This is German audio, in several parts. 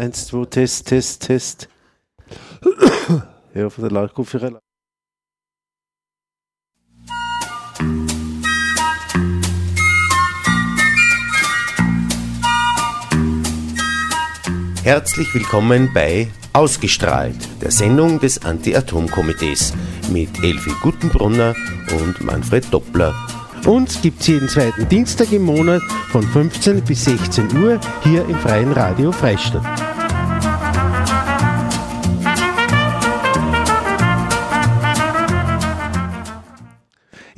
Eins, zwei, Test, Test, Test. ja, von der Lautkopfhörer. Herzlich willkommen bei Ausgestrahlt, der Sendung des Anti-Atom-Komitees mit Elfi Guttenbrunner und Manfred Doppler. Uns gibt es jeden zweiten Dienstag im Monat von 15 bis 16 Uhr hier im Freien Radio Freistadt.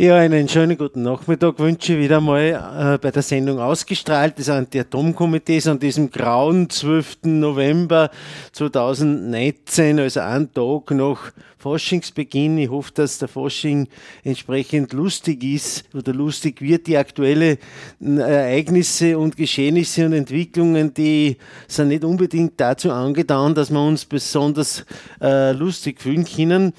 Ja, einen schönen guten Nachmittag wünsche ich wieder mal äh, bei der Sendung ausgestrahlt des Anti-Atom-Komitees an diesem grauen 12. November 2019, also einen Tag nach Forschungsbeginn. Ich hoffe, dass der Forschung entsprechend lustig ist oder lustig wird. Die aktuellen äh, Ereignisse und Geschehnisse und Entwicklungen, die sind nicht unbedingt dazu angetan, dass wir uns besonders äh, lustig fühlen können.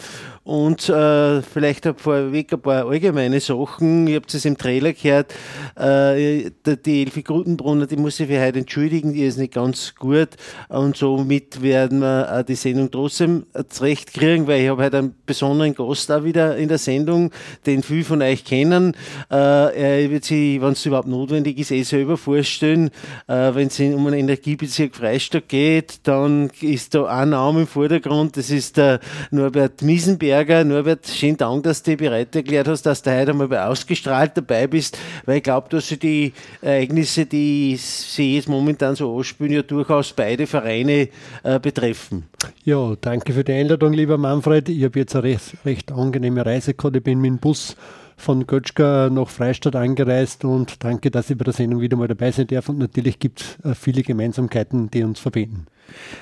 Und äh, vielleicht vorweg ein paar allgemeine Sachen. Ihr habt es im Trailer gehört. Äh, die Elfi Grutenbrunner, die muss sich für heute entschuldigen, die ist nicht ganz gut. Und somit werden wir äh, die Sendung trotzdem zurecht kriegen, weil ich habe heute einen besonderen Gast da wieder in der Sendung, den viele von euch kennen. Äh, er wird sich, wenn es überhaupt notwendig ist, eh selber vorstellen. Äh, wenn es um einen Energiebezirk Freistadt geht, dann ist da ein Name im Vordergrund. Das ist der Norbert Miesenberg Berger. Norbert, schönen Dank, dass du bereit erklärt hast, dass du heute einmal bei Ausgestrahlt dabei bist, weil ich glaube, dass sie die Ereignisse, die sie jetzt momentan so anspielen, ja durchaus beide Vereine äh, betreffen. Ja, danke für die Einladung, lieber Manfred. Ich habe jetzt eine recht, recht angenehme Reise gehabt. Ich bin mit dem Bus von Götschka nach Freistadt angereist und danke, dass ich bei der Sendung wieder mal dabei sein darf. Und natürlich gibt es äh, viele Gemeinsamkeiten, die uns verbinden.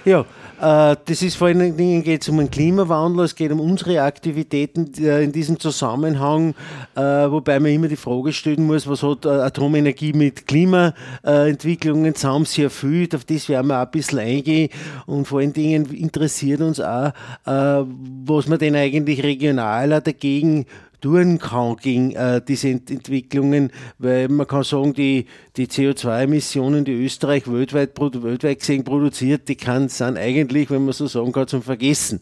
Ja, äh, das ist vor allen Dingen geht es um den Klimawandel, es geht um unsere Aktivitäten äh, in diesem Zusammenhang, wobei man immer die Frage stellen muss, was hat Atomenergie mit Klimaentwicklungen zusammen sehr viel, auf das werden wir auch ein bisschen eingehen und vor allen Dingen interessiert uns auch, was man denn eigentlich regionaler dagegen tun kann gegen äh, diese Entwicklungen, weil man kann sagen, die, die CO2-Emissionen, die Österreich weltweit, weltweit gesehen produziert, die kann, sind eigentlich, wenn man so sagen kann, zum Vergessen.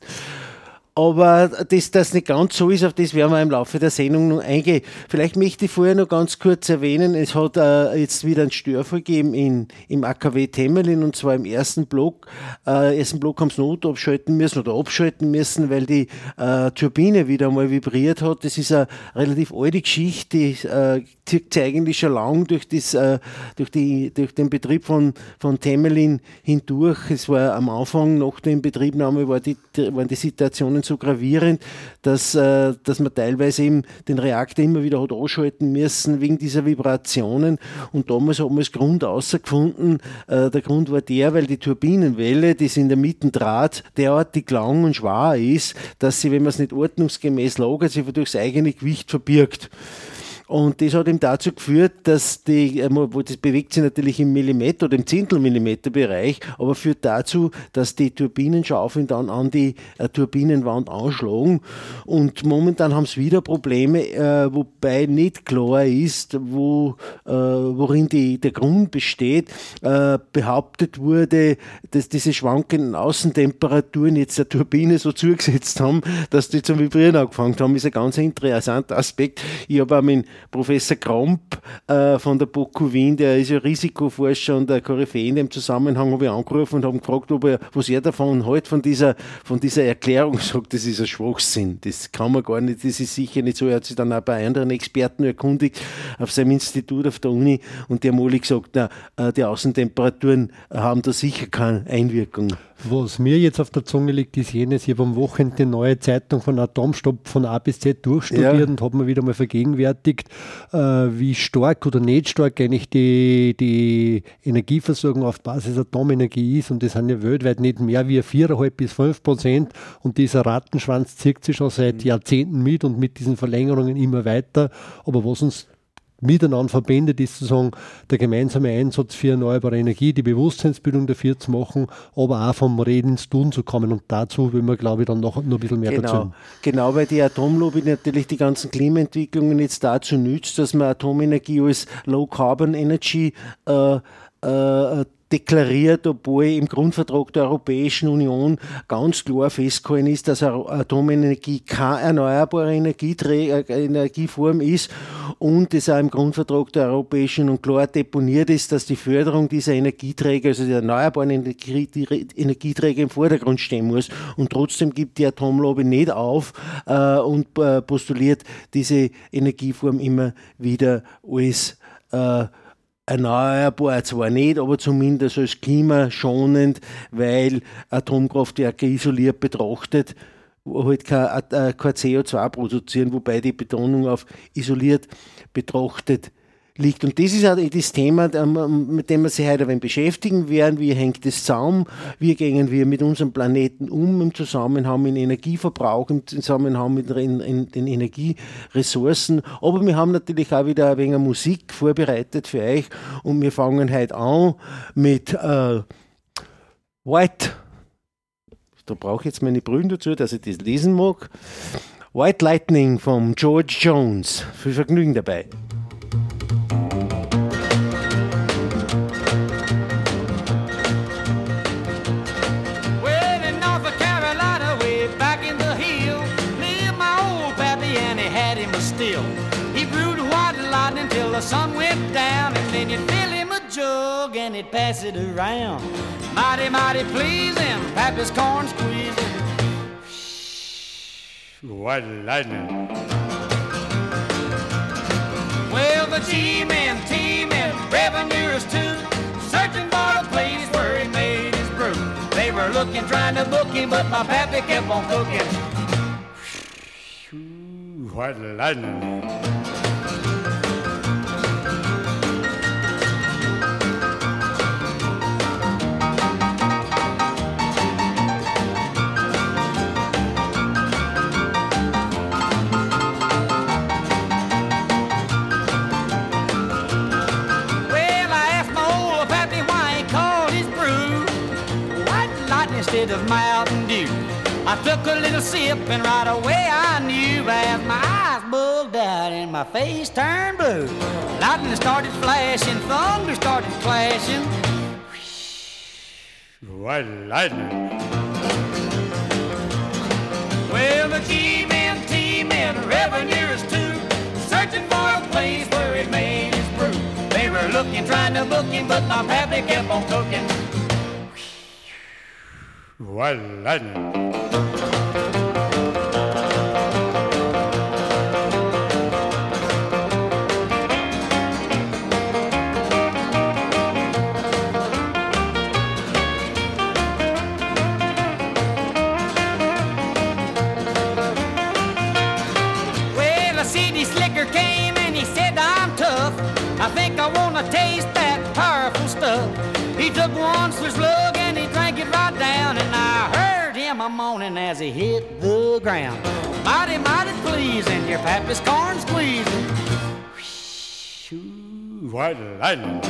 Aber dass das nicht ganz so ist, auf das werden wir im Laufe der Sendung noch eingehen. Vielleicht möchte ich vorher noch ganz kurz erwähnen, es hat äh, jetzt wieder einen Störfall gegeben in, im AKW Temelin und zwar im ersten Block. Äh, ersten Block haben sie Not abschalten müssen oder abschalten müssen, weil die äh, Turbine wieder einmal vibriert hat. Das ist eine relativ alte Geschichte, die äh, zieht sich eigentlich schon lang durch, das, äh, durch, die, durch den Betrieb von, von Temelin hindurch. Es war am Anfang, nach der Inbetriebnahme, war die, waren die Situationen so gravierend, dass, äh, dass man teilweise eben den Reaktor immer wieder hat anschalten müssen wegen dieser Vibrationen. Und damals hat man als Grund außergefunden, äh, der Grund war der, weil die Turbinenwelle, die in der Mitte Draht, derartig lang und schwer ist, dass sie, wenn man es nicht ordnungsgemäß lagert, sich durch das eigene Gewicht verbirgt. Und das hat ihm dazu geführt, dass die, äh, das bewegt sich natürlich im Millimeter oder im Zehntelmillimeter Bereich, aber führt dazu, dass die Turbinenschaufeln dann an die äh, Turbinenwand anschlagen. Und momentan haben sie wieder Probleme, äh, wobei nicht klar ist, wo, worin die, der Grund besteht. Behauptet wurde, dass diese schwankenden Außentemperaturen jetzt der Turbine so zugesetzt haben, dass die zum Vibrieren angefangen haben. Ist ein ganz interessanter Aspekt. Ich habe mit Professor Kromp äh, von der BOKU Wien, der ist ja Risikoforscher und der Koryphäe in dem Zusammenhang, habe ich angerufen und habe gefragt, ob er, was er davon hält, von dieser, von dieser Erklärung, sagt, das ist ein Schwachsinn. Das kann man gar nicht, das ist sicher nicht so. Er hat sich dann auch bei anderen Experten erkundigt auf seinem Institut auf der Uni und haben alle gesagt, na, äh, die Außentemperaturen haben da sicher keine Einwirkung. Was mir jetzt auf der Zunge liegt, ist jenes, ich habe am Wochenende die neue Zeitung von Atomstopp von A bis Z durchstudiert ja. und habe mir wieder mal vergegenwärtigt, äh, wie stark oder nicht stark eigentlich die, die Energieversorgung auf Basis Atomenergie ist. Und das sind ja weltweit nicht mehr wie 4,5 bis 5 Prozent. Und dieser Rattenschwanz zieht sich schon seit mhm. Jahrzehnten mit und mit diesen Verlängerungen immer weiter. Aber was uns miteinander verbindet, ist sozusagen der gemeinsame Einsatz für erneuerbare Energie, die Bewusstseinsbildung dafür zu machen, aber auch vom Reden ins Tun zu kommen. Und dazu will man, glaube ich, dann noch, noch ein bisschen mehr genau, dazu. Genau, weil die Atomlobby natürlich die ganzen Klimaentwicklungen jetzt dazu nützt, dass man Atomenergie als Low Carbon Energy äh, äh, deklariert, obwohl im Grundvertrag der Europäischen Union ganz klar festgehalten ist, dass Atomenergie keine erneuerbare äh, Energieform ist und es auch im Grundvertrag der Europäischen Union klar deponiert ist, dass die Förderung dieser Energieträger, also der erneuerbaren Energieträger im Vordergrund stehen muss. Und trotzdem gibt die Atomlobby nicht auf äh, und äh, postuliert diese Energieform immer wieder als äh, erneuerbar zwar nicht, aber zumindest als klimaschonend, weil Atomkraftwerke isoliert betrachtet halt kein, äh, kein CO2 produzieren, wobei die Betonung auf isoliert betrachtet liegt. Und das ist auch das Thema, mit dem wir sich heute beschäftigen werden. Wie hängt das zusammen? Wie gehen wir mit unserem Planeten um im Zusammenhang mit Energieverbrauch, im Zusammenhang mit den Energieressourcen? Aber wir haben natürlich auch wieder ein wenig Musik vorbereitet für euch und wir fangen heute an mit äh, White. Da brauche ich jetzt meine Brüder dazu, dass ich das lesen mag. White Lightning von George Jones. Viel Vergnügen dabei. He'd pass it around. Mighty, mighty pleasing, Pappy's corn squeezing. White lightning. Well, the G-men, T-men, revenuers too, searching for a place where he made his brew. They were looking, trying to book him, but my pappy kept on cooking. White lightning. I took a little sip and right away I knew as my eyes bugged out and my face turned blue. Lightning started flashing, thunder started clashing. White lightning. Well, the G-men, T-men, revenuers too, searching for a place where it made his brew. They were looking, trying to book him, but my pappy kept on cooking. White lightning. as he hit the ground. Mighty, mighty pleasing, your pappy's corn squeezing. Whew, white lightning.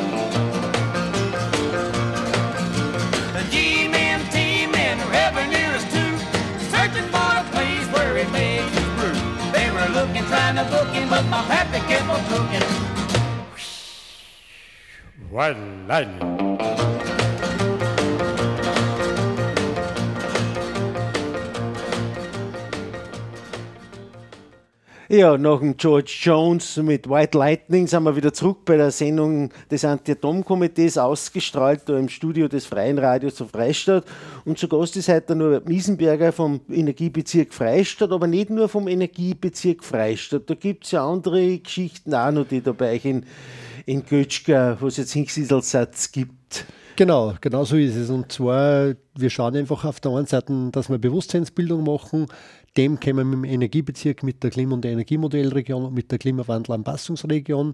The G-men, T-men, revenuers too, searching for a place where he makes his brew. They were looking, trying to book him, but my pappy kept on cooking. White lightning. Ja, nach dem George Jones mit White Lightning sind wir wieder zurück bei der Sendung des Anti-Atom-Komitees, ausgestrahlt da im Studio des Freien Radios zu Freistadt. Und zu Gast ist heute nur Miesenberger vom Energiebezirk Freistadt, aber nicht nur vom Energiebezirk Freistadt. Da gibt es ja andere Geschichten auch noch, die da bei euch in, in Götschka, wo es jetzt Hinsiedelssatz gibt. Genau, genau so ist es. Und zwar, wir schauen einfach auf der einen Seite, dass wir Bewusstseinsbildung machen, dem kommen wir dem Energiebezirk, mit der Klima- und Energiemodellregion und mit der Klimawandelanpassungsregion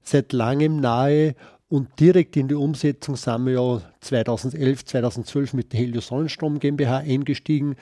seit langem nahe und direkt in die Umsetzung sind wir ja 2011, 2012 mit der Helios Sonnenstrom GmbH eingestiegen,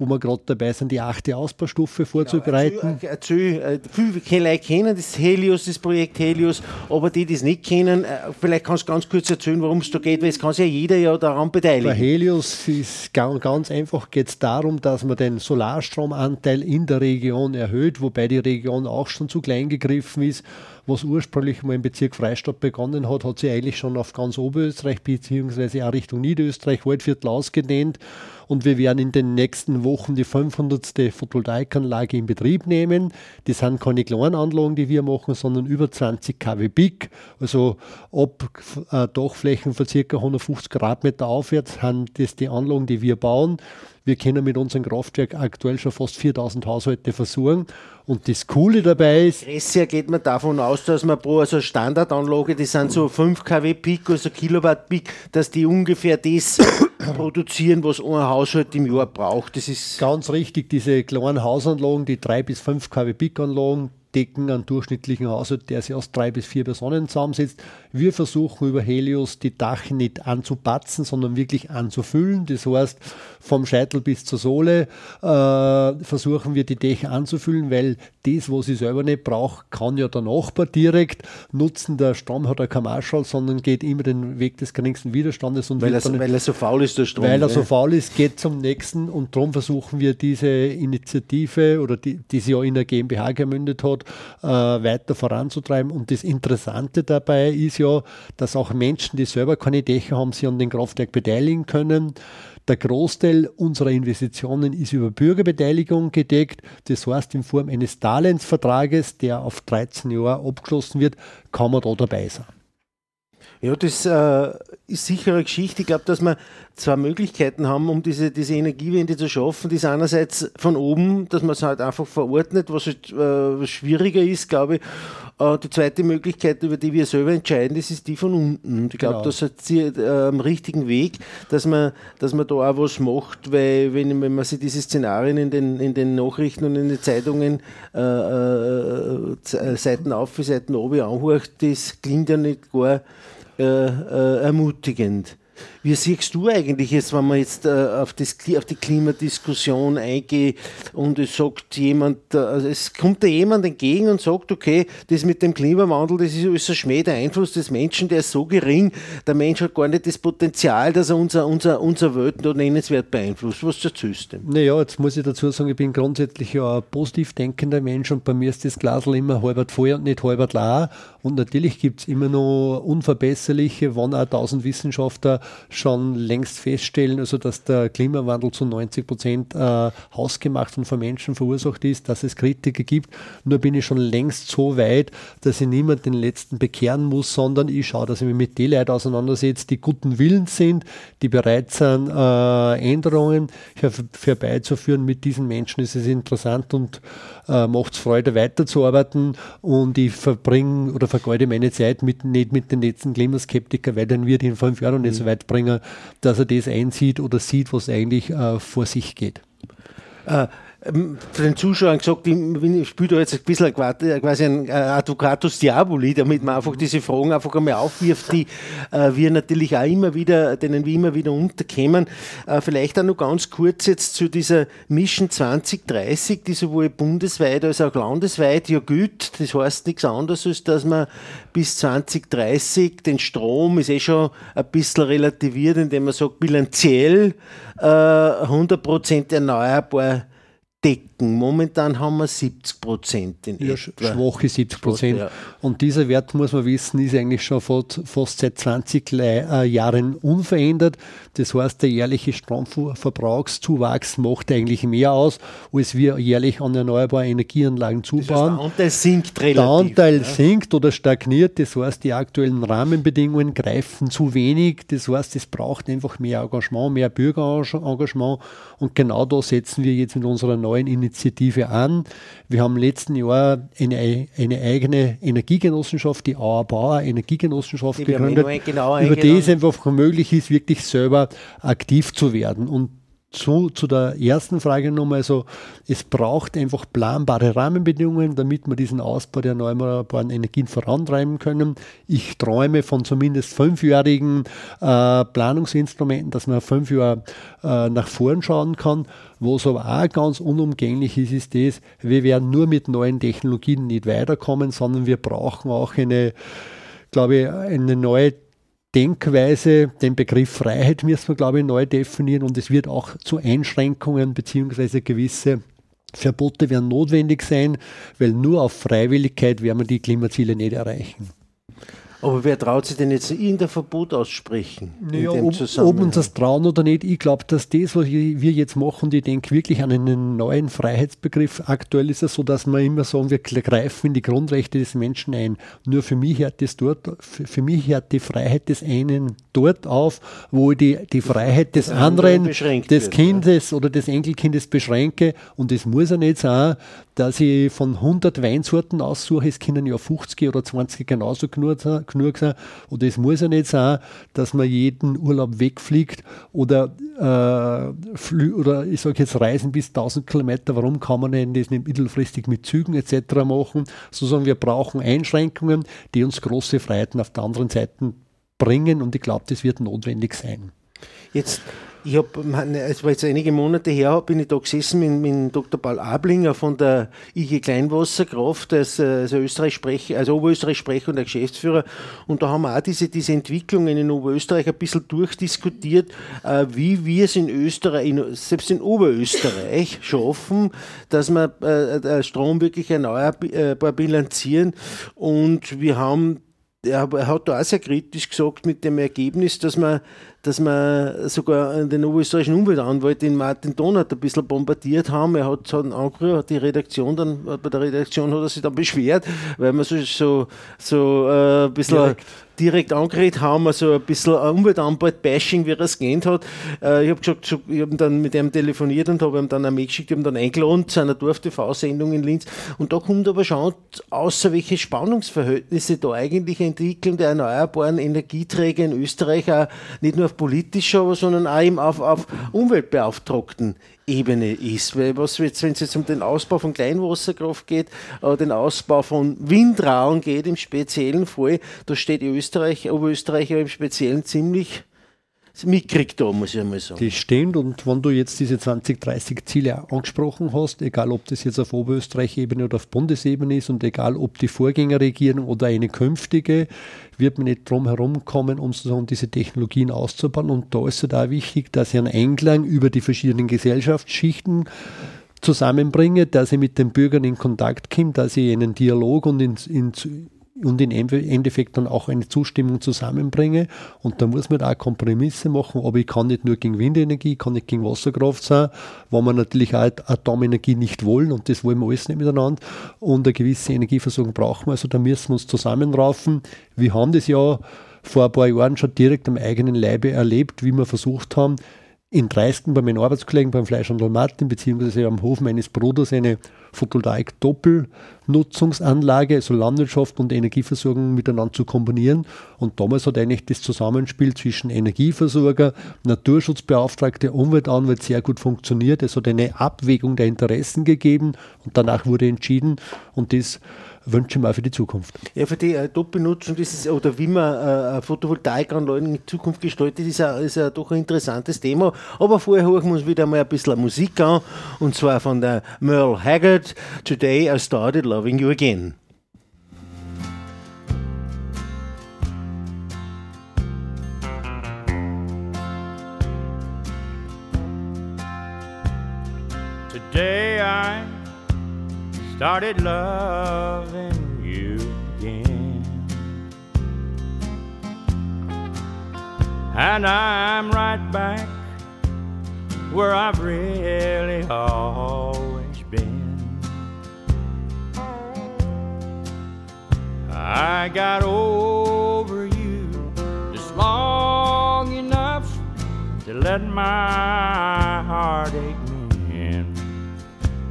wo wir gerade dabei sind, die achte Ausbaustufe vorzubereiten. Genau, erzähl, erzähl, viele Leute kennen das Helios, das Projekt Helios, aber die, die es nicht kennen, vielleicht kannst du ganz kurz erzählen, worum es da geht, weil es kann sich ja jeder ja daran beteiligen. Bei Helios ist ganz einfach geht es darum, dass man den Solarstromanteil in der Region erhöht, wobei die Region auch schon zu klein gegriffen ist was ursprünglich mal im Bezirk Freistadt begonnen hat, hat sich eigentlich schon auf ganz Oberösterreich beziehungsweise auch Richtung Niederösterreich, Waldviertel ausgedehnt. Und wir werden in den nächsten Wochen die 500. Photovoltaikanlage in Betrieb nehmen. Das sind keine kleinen Anlagen, die wir machen, sondern über 20 kW Big. Also ab äh, Dachflächen von ca. 150 Quadratmeter aufwärts sind das die Anlagen, die wir bauen. Wir können mit unserem Kraftwerk aktuell schon fast 4000 Haushalte versorgen. Und das Coole dabei ist. Bisher geht man davon aus, dass man pro also Standardanlage, die sind so 5 kW Peak, also Kilowatt Peak, dass die ungefähr das produzieren, was ein Haushalt im Jahr braucht. Das ist ganz richtig. Diese kleinen Hausanlagen, die 3 bis 5 kW Peak Anlagen, decken einen durchschnittlichen Haushalt, der sich aus drei bis vier Personen zusammensetzt. Wir versuchen über Helios die Dach nicht anzupatzen, sondern wirklich anzufüllen. Das heißt, vom Scheitel bis zur Sohle äh, versuchen wir die Dächer anzufüllen, weil das, was ich selber nicht brauche, kann ja der Nachbar direkt nutzen. Der Strom hat ja kein Marschall, sondern geht immer den Weg des geringsten Widerstandes. Und weil, er, weil er so faul ist, der Strom. Weil er so faul ist, geht zum nächsten und darum versuchen wir diese Initiative oder die, die sie ja in der GmbH gemündet hat, äh, weiter voranzutreiben. Und das Interessante dabei ist ja, dass auch Menschen, die selber keine Dächer haben, sich an den Kraftwerk beteiligen können. Der Großteil unserer Investitionen ist über Bürgerbeteiligung gedeckt. Das heißt, in Form eines Darlehensvertrages, der auf 13 Jahre abgeschlossen wird, kann man da dabei sein. Ja, das äh, ist sicher eine Geschichte. Ich glaube, dass wir zwei Möglichkeiten haben, um diese, diese Energiewende zu schaffen. Das ist einerseits von oben, dass man es halt einfach verordnet, was halt, äh, schwieriger ist, glaube ich. Äh, die zweite Möglichkeit, über die wir selber entscheiden, das ist die von unten. Und ich glaube, genau. das ist äh, am richtigen Weg, dass man, dass man da auch was macht, weil wenn, wenn man sich diese Szenarien in den, in den Nachrichten und in den Zeitungen äh, äh, Seiten auf, Seiten oben anhört, das klingt ja nicht gar äh, äh, ermutigend. Wie siehst du eigentlich jetzt, wenn man jetzt äh, auf, das, auf die Klimadiskussion eingeht und es sagt jemand, äh, also es kommt da jemand entgegen und sagt, okay, das mit dem Klimawandel, das ist, ist ein Schmäh, der Einfluss des Menschen, der ist so gering, der Mensch hat gar nicht das Potenzial, dass er unser, unser, unser Welt da nennenswert beeinflusst. Was erzählst du denn? Naja, jetzt muss ich dazu sagen, ich bin grundsätzlich ja ein positiv denkender Mensch und bei mir ist das Glas immer halbert voll und nicht halbert leer. Und natürlich gibt es immer noch unverbesserliche, wann auch tausend Wissenschaftler schon längst feststellen, also dass der Klimawandel zu 90 Prozent äh, hausgemacht und von Menschen verursacht ist, dass es Kritiker gibt. Nur bin ich schon längst so weit, dass ich niemand den letzten bekehren muss, sondern ich schaue, dass ich mich mit den Leuten auseinandersetze, die guten Willens sind, die bereit sind, äh, Änderungen herbeizuführen. Mit diesen Menschen ist es interessant und äh, macht es Freude, weiterzuarbeiten. Und ich verbringe oder vergeude meine Zeit mit, nicht mit den letzten Klimaskeptikern, weil dann wird in fünf Jahren nicht so mhm. weit bringen, dass er das einsieht oder sieht, was eigentlich äh, vor sich geht. Äh, zu den Zuschauern gesagt, ich spiele da jetzt ein bisschen quasi ein äh, Advocatus Diaboli, damit man einfach diese Fragen einfach einmal aufwirft, die äh, wir natürlich auch immer wieder, denen wir immer wieder unterkämen. Äh, vielleicht auch noch ganz kurz jetzt zu dieser Mission 2030, die sowohl bundesweit als auch landesweit ja gilt. Das heißt nichts anderes, als dass man bis 2030 den Strom ist eh schon ein bisschen relativiert, indem man sagt, bilanziell äh, 100% erneuerbar decken. Momentan haben wir 70 Prozent in ja, etwa. Schwache 70 Prozent. Ja. Und dieser Wert, muss man wissen, ist eigentlich schon fast, seit 20 äh, Jahren unverändert. Das heißt, der jährliche Stromverbrauchszuwachs macht eigentlich mehr aus, als wir jährlich an erneuerbare Energieanlagen zubauen. Das heißt, der Anteil sinkt relativ. Der Anteil ja. sinkt oder stagniert. Das heißt, die aktuellen Rahmenbedingungen greifen zu wenig. Das heißt, es braucht einfach mehr Engagement, mehr Bürgerengagement. Und genau da setzen wir jetzt mit unserer neuen Initiative an. Wir haben letzten Jahr eine, eine eigene Energiegenossenschaft, die Auer Bauer Energiegenossenschaft gegründet, über die es einfach möglich ist, wirklich selber aktiv zu werden. Und zu, zu der ersten Frage nochmal so, es braucht einfach planbare Rahmenbedingungen, damit wir diesen Ausbau der erneuerbaren Energien vorantreiben können. Ich träume von zumindest fünfjährigen äh, Planungsinstrumenten, dass man fünf Jahre äh, nach vorn schauen kann. Was aber auch ganz unumgänglich ist, ist das, wir werden nur mit neuen Technologien nicht weiterkommen, sondern wir brauchen auch eine, glaube ich, eine neue Denkweise, den Begriff Freiheit müssen wir, glaube ich, neu definieren und es wird auch zu Einschränkungen beziehungsweise gewisse Verbote werden notwendig sein, weil nur auf Freiwilligkeit werden wir die Klimaziele nicht erreichen. Aber wer traut sich denn jetzt irgendein Verbot aussprechen? Naja, ob, ob, uns das trauen oder nicht, ich glaube, dass das, was wir jetzt machen, ich denke wirklich an einen neuen Freiheitsbegriff. Aktuell ist es so, dass wir immer sagen, wir greifen in die Grundrechte des Menschen ein. Nur für mich hört das dort, für, mich hört die Freiheit des einen dort auf, wo ich die, die Freiheit des anderen, des wird, Kindes ja. oder des Enkelkindes beschränke. Und es muss ja nicht sein, dass ich von 100 Weinsorten aussuche, es können ja 50 oder 20 genauso genug sein. Oder es muss ja nicht sein, dass man jeden Urlaub wegfliegt oder, äh, oder ich sage jetzt Reisen bis 1000 Kilometer. Warum kann man denn das nicht mittelfristig mit Zügen etc. machen? Sozusagen, wir brauchen Einschränkungen, die uns große Freiheiten auf der anderen Seite bringen und ich glaube, das wird notwendig sein. Jetzt ich habe, es war jetzt einige Monate her, bin ich da gesessen mit, mit Dr. Paul Ablinger von der IG Kleinwasserkraft als, als Österreich Sprecher, also Oberösterreich Sprecher und der Geschäftsführer. Und da haben wir auch diese, diese Entwicklungen in Oberösterreich ein bisschen durchdiskutiert, äh, wie wir es in Österreich, in, selbst in Oberösterreich schaffen, dass wir äh, Strom wirklich erneuerbar bilanzieren. Und wir haben er, hat da auch sehr kritisch gesagt mit dem Ergebnis, dass man dass wir sogar den oberösterreichischen Umweltanwalt, den Martin Donat, ein bisschen bombardiert haben. Er hat, hat angerührt, die Redaktion dann, bei der Redaktion hat er sich dann beschwert, weil man so, so, so äh, ein bisschen Direkt direkt angeredet haben, also ein bisschen Umweltanwalt-Bashing, wie er es genannt hat. Äh, ich habe gesagt, ich habe dann mit ihm telefoniert und habe ihm dann eine Mail geschickt, ich habe dann eingeladen zu einer Dorf-TV-Sendung in Linz. Und da kommt aber schon außer welche Spannungsverhältnisse da eigentlich Entwicklung der erneuerbaren Energieträger in Österreich auch nicht nur auf politischer, sondern auch eben auf, auf Umweltbeauftragten Ebene ist. Weil was jetzt, wenn es jetzt um den Ausbau von Kleinwasserkraft geht, äh, den Ausbau von Windrauen geht im speziellen Fall, da steht Österreich, Oberösterreich im Speziellen ziemlich mitkriegt da, muss ich einmal sagen. Die stehen und wenn du jetzt diese 2030 Ziele angesprochen hast, egal ob das jetzt auf Oberösterreich-Ebene oder auf Bundesebene ist und egal ob die Vorgängerregierung oder eine künftige, wird man nicht drum herum kommen, um sozusagen diese Technologien auszubauen. Und da ist es da wichtig, dass ich einen Einklang über die verschiedenen Gesellschaftsschichten zusammenbringe, dass ich mit den Bürgern in Kontakt komme, dass ich einen Dialog und in, in und im Endeffekt dann auch eine Zustimmung zusammenbringe. Und da muss man da auch Kompromisse machen, aber ich kann nicht nur gegen Windenergie, kann nicht gegen Wasserkraft sein, wo wir natürlich auch Atomenergie nicht wollen und das wollen wir alles nicht miteinander. Und eine gewisse Energieversorgung brauchen wir, also da müssen wir uns zusammenraufen. Wir haben das ja vor ein paar Jahren schon direkt am eigenen Leibe erlebt, wie wir versucht haben, in Dreisten bei meinen Arbeitskollegen beim Fleischhandel Martin beziehungsweise am Hof meines Bruders eine Photovoltaik-Doppelnutzungsanlage, also Landwirtschaft und Energieversorgung miteinander zu kombinieren. Und damals hat eigentlich das Zusammenspiel zwischen Energieversorger, Naturschutzbeauftragte, Umweltanwalt sehr gut funktioniert. Es hat eine Abwägung der Interessen gegeben und danach wurde entschieden und das wünsche ich mir auch für die Zukunft. Ja, für die äh, Doppelnutzung dieses, oder wie man äh, Photovoltaikanlagen in Zukunft gestaltet, ist ja, ist ja doch ein interessantes Thema. Aber vorher hören wir uns wieder mal ein bisschen Musik an und zwar von der Merle Haggard. Today I started loving you again. Today I started loving you again. And I'm right back where I've really always been. I got over you just long enough to let my heart ache me in.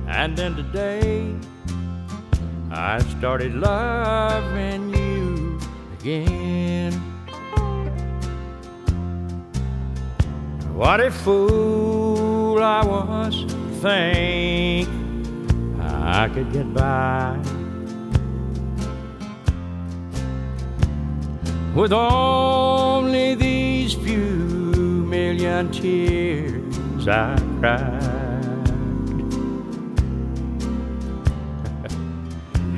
And then today, I started loving you again. What a fool I was to think I could get by with only these few million tears I cried.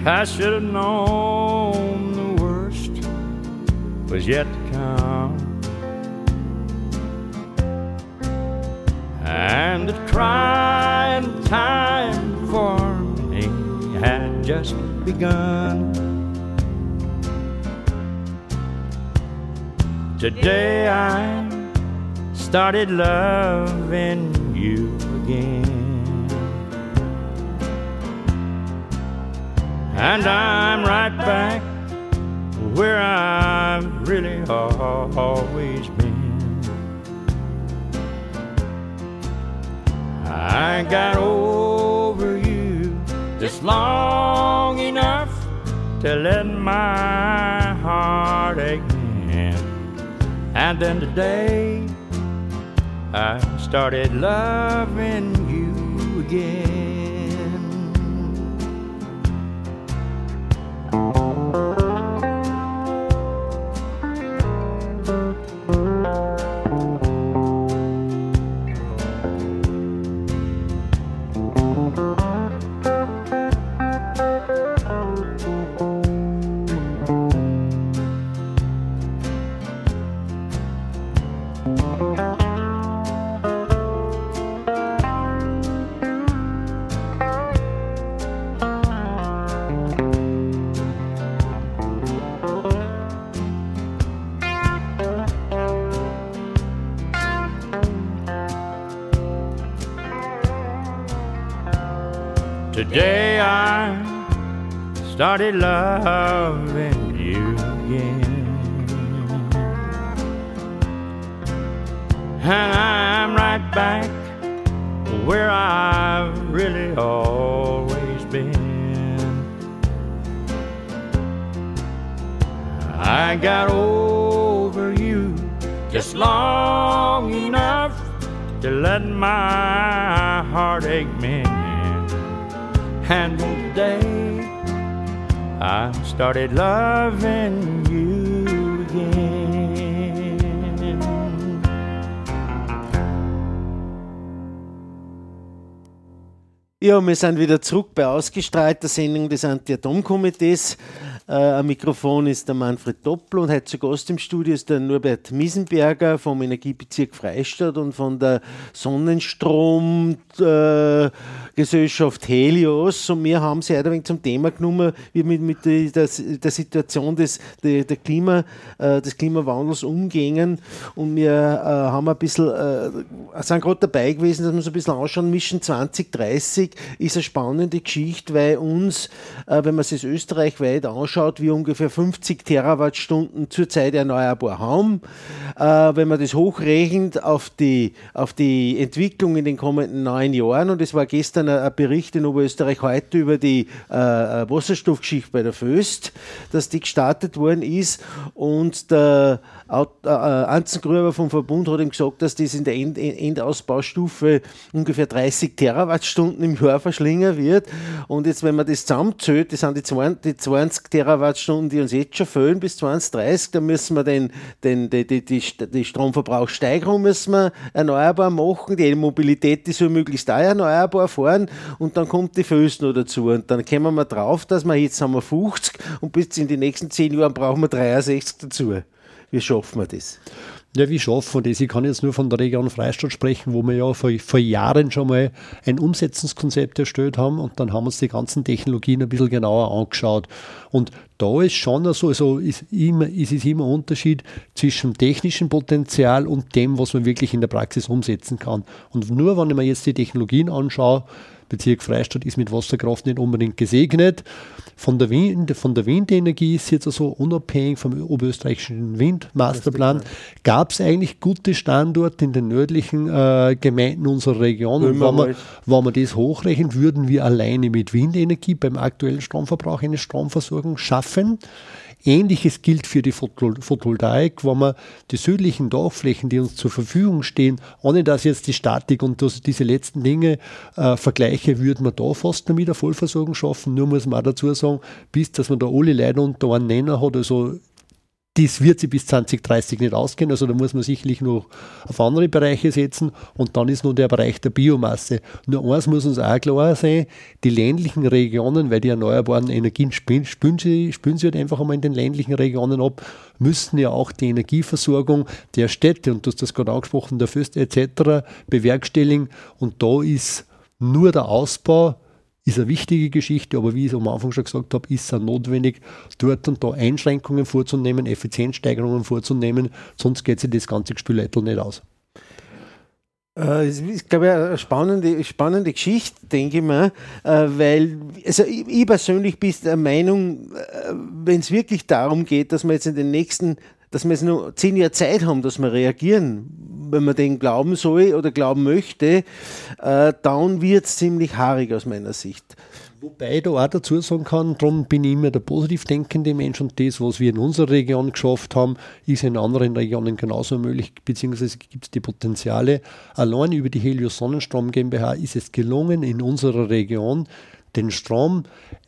I should have known the worst was yet to come. And the trying time for me had just begun. Today I started loving you again. And I'm right back where I've really always been. I got over you just long enough to let my heart ache and then today I started loving you again. Started loving you again. I'm right back where I've really always been. I got over you just long enough to let my heart heartache mend. And today I started loving you again. Ja, wir sind wieder zurück bei ausgestrahlter Sendung des Anti-Atom-Komitees. Äh, am Mikrofon ist der Manfred Doppel und heute zu Gast im Studio ist der Norbert Miesenberger vom Energiebezirk Freistadt und von der Sonnenstrom. Äh, Gesellschaft Helios und wir haben sie heute zum Thema genommen, wie wir mit der, der, Situation des, der, der Klima, äh, des Klimawandels umgehen und wir äh, haben ein bisschen, äh, sind gerade dabei gewesen, dass wir uns ein bisschen anschauen, Mission 2030 ist eine spannende Geschichte, weil uns, wenn man es österreichweit anschaut, wir ungefähr 50 Terawattstunden zurzeit erneuerbar haben. Wenn man das hochrechnet auf die, auf die Entwicklung in den kommenden neun Jahren, und es war gestern gestern ein Bericht in Oberösterreich heute über die äh, äh, Wasserstoffgeschichte bei der Föst, dass die gestartet worden ist. Und der äh, Anzengruber vom Verbund hat ihm gesagt, dass das in der End Endausbaustufe ungefähr 30 Terawattstunden im Jahr verschlingen wird. Und jetzt, wenn man das zusammenzählt, das sind die 20, die 20 Terawattstunden, die uns jetzt schon fehlen bis 2030, dann müssen wir den, den, die, die, die, die Stromverbrauchssteigerung müssen wir erneuerbar machen, die Mobilität, die soll möglichst auch erneuerbar fahren und dann kommt die Föst noch dazu. Und dann kommen wir drauf, dass wir jetzt haben wir 50 und bis in die nächsten 10 Jahren brauchen wir 63 dazu. Wie schaffen wir das? Ja, wie schaffen wir das? Ich kann jetzt nur von der Region Freistadt sprechen, wo wir ja vor, vor Jahren schon mal ein Umsetzungskonzept erstellt haben und dann haben wir uns die ganzen Technologien ein bisschen genauer angeschaut. Und da ist schon so, also ist, immer, ist es immer ein Unterschied zwischen technischem Potenzial und dem, was man wirklich in der Praxis umsetzen kann. Und nur wenn ich mir jetzt die Technologien anschaue, Bezirk Freistadt ist mit Wasserkraft nicht unbedingt gesegnet. Von der, Wind, von der Windenergie ist jetzt also unabhängig vom oberösterreichischen Windmasterplan, gab es eigentlich gute Standorte in den nördlichen äh, Gemeinden unserer Region. Und wenn man, wenn man das hochrechnen, würden wir alleine mit Windenergie beim aktuellen Stromverbrauch eine Stromversorgung schaffen. Ähnliches gilt für die Photovoltaik, wo man die südlichen Dachflächen, die uns zur Verfügung stehen, ohne dass jetzt die Statik und das, diese letzten Dinge äh, vergleiche, würde man da fast noch wieder Vollversorgung schaffen. Nur muss man auch dazu sagen, bis dass man da alle Leute unter einen Nenner hat, also das wird sich bis 2030 nicht ausgehen. Also da muss man sicherlich noch auf andere Bereiche setzen. Und dann ist noch der Bereich der Biomasse. Nur eins muss uns auch klar sein, die ländlichen Regionen, weil die erneuerbaren Energien spülen, spülen, sie, spülen sie halt einfach einmal in den ländlichen Regionen ab, müssen ja auch die Energieversorgung der Städte, und du hast das gerade angesprochen, der Fürst etc. bewerkstelligen. Und da ist nur der Ausbau ist eine wichtige Geschichte, aber wie ich es am Anfang schon gesagt habe, ist es notwendig, dort und da Einschränkungen vorzunehmen, Effizienzsteigerungen vorzunehmen, sonst geht sich das ganze Gespüleitel nicht aus. Äh, es ist, glaube ich, eine spannende, spannende Geschichte, denke ich mal, äh, weil also ich, ich persönlich bin der Meinung, äh, wenn es wirklich darum geht, dass wir jetzt in den nächsten dass wir jetzt nur zehn Jahre Zeit haben, dass wir reagieren, wenn man den glauben soll oder glauben möchte, äh, dann wird es ziemlich haarig aus meiner Sicht. Wobei ich da auch dazu sagen kann, darum bin ich immer der positiv denkende Mensch und das, was wir in unserer Region geschafft haben, ist in anderen Regionen genauso möglich, beziehungsweise gibt es die Potenziale. Allein über die Helios Sonnenstrom GmbH ist es gelungen, in unserer Region den Strom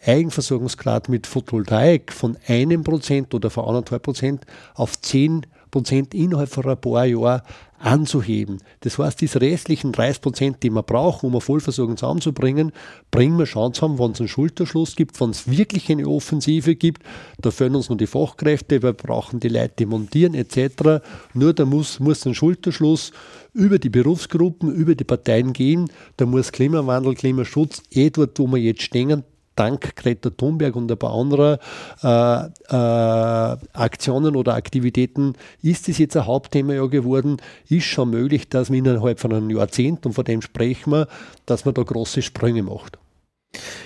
Eigenversorgungsgrad mit Photovoltaik von einem Prozent oder von anderthalb Prozent auf zehn Prozent innerhalb von ein paar Jahren anzuheben. Das heißt, diese restlichen 30 Prozent, die wir brauchen, um eine Vollversorgung zusammenzubringen, bringen wir schon zusammen, wenn es einen Schulterschluss gibt, wenn es wirklich eine Offensive gibt. Da fehlen uns noch die Fachkräfte, wir brauchen die Leute, die montieren etc. Nur da muss, muss ein Schulterschluss über die Berufsgruppen, über die Parteien gehen. Da muss Klimawandel, Klimaschutz, eh dort, wo wir jetzt stehen, dank Greta Thunberg und ein paar anderer äh, äh, Aktionen oder Aktivitäten ist es jetzt ein Hauptthema ja geworden, ist schon möglich, dass man innerhalb von einem Jahrzehnt, und von dem sprechen wir, dass man da große Sprünge macht.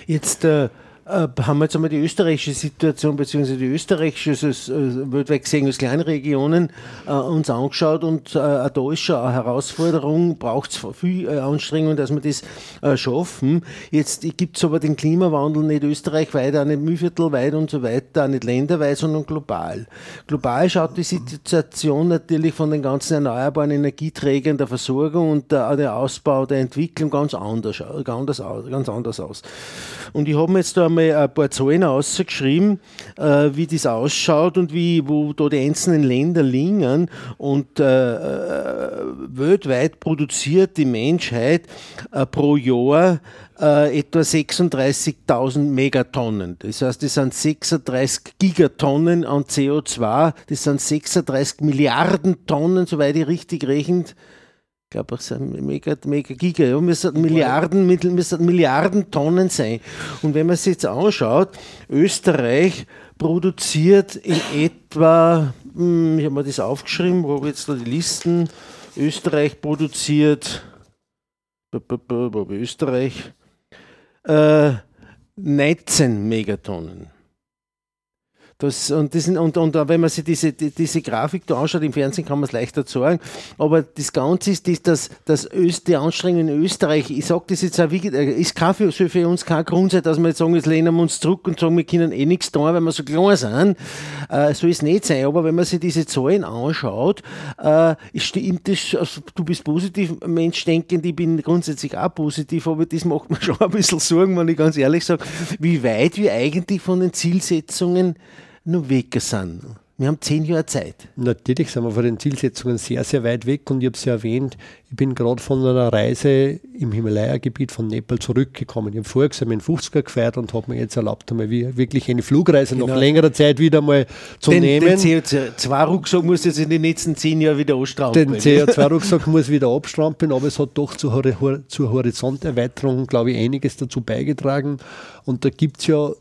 Jetzt äh äh, haben wir jetzt einmal die österreichische Situation, beziehungsweise die österreichische, also, äh, weltweit gesehen als Kleinregionen, äh, uns angeschaut und äh, da ist schon eine Herausforderung, braucht es viel äh, Anstrengung, dass wir das äh, schaffen. Jetzt gibt es aber den Klimawandel nicht österreichweit, auch nicht mühviertelweit und so weiter, auch nicht länderweit, sondern global. Global schaut die Situation natürlich von den ganzen erneuerbaren Energieträgern der Versorgung und der, der Ausbau, der Entwicklung ganz anders, ganz, ganz anders aus. Und ich habe mir jetzt da einmal ein paar Zahlen ausgeschrieben, äh, wie das ausschaut und wie, wo da die einzelnen Länder liegen. Und äh, äh weltweit produziert die Menschheit äh, pro Jahr äh, etwa 36.000 Megatonnen. Das heißt, das sind 36 Gigatonnen an CO2, das sind 36 Milliarden Tonnen, soweit ich richtig rechne glaube, es sind mega, mega Giga, ja, müssen Milliarden, müssen Milliarden Tonnen sein. Und wenn man sich jetzt anschaut, Österreich produziert in etwa, hm, ich habe mir das aufgeschrieben, wo habe jetzt da die Listen, Österreich produziert, Österreich, äh, 19 Megatonnen. Das, und, das, und, und wenn man sich diese, die, diese Grafik da anschaut, im Fernsehen kann man es leichter sagen, aber das Ganze ist, ist dass, dass Öst, die Anstrengung in Österreich, ich sage das jetzt auch, wie, äh, ist kein für, für uns kein Grund sein, dass wir jetzt sagen, jetzt lehnen wir uns zurück und sagen, wir können eh nichts tun, weil wir so klein sind. Äh, soll es nicht sein, aber wenn man sich diese Zahlen anschaut, äh, stimmt das, also, du bist positiv Mensch denkend, ich bin grundsätzlich auch positiv, aber das macht mir schon ein bisschen Sorgen, wenn ich ganz ehrlich sage, wie weit wir eigentlich von den Zielsetzungen noch weg sind. Wir haben zehn Jahre Zeit. Natürlich sind wir von den Zielsetzungen sehr, sehr weit weg und ich habe es ja erwähnt, ich bin gerade von einer Reise im Himalaya-Gebiet von Nepal zurückgekommen. Ich habe vorher gesagt, meinen 50er gefeiert und habe mir jetzt erlaubt, einmal wirklich eine Flugreise genau. nach längerer Zeit wieder mal zu den, nehmen. Den CO2-Rucksack muss jetzt in den nächsten zehn Jahren wieder abstrampeln. Den CO2-Rucksack muss wieder abstrampeln, aber es hat doch zur, zur Horizonterweiterung, glaube ich, einiges dazu beigetragen. Und da gibt es ja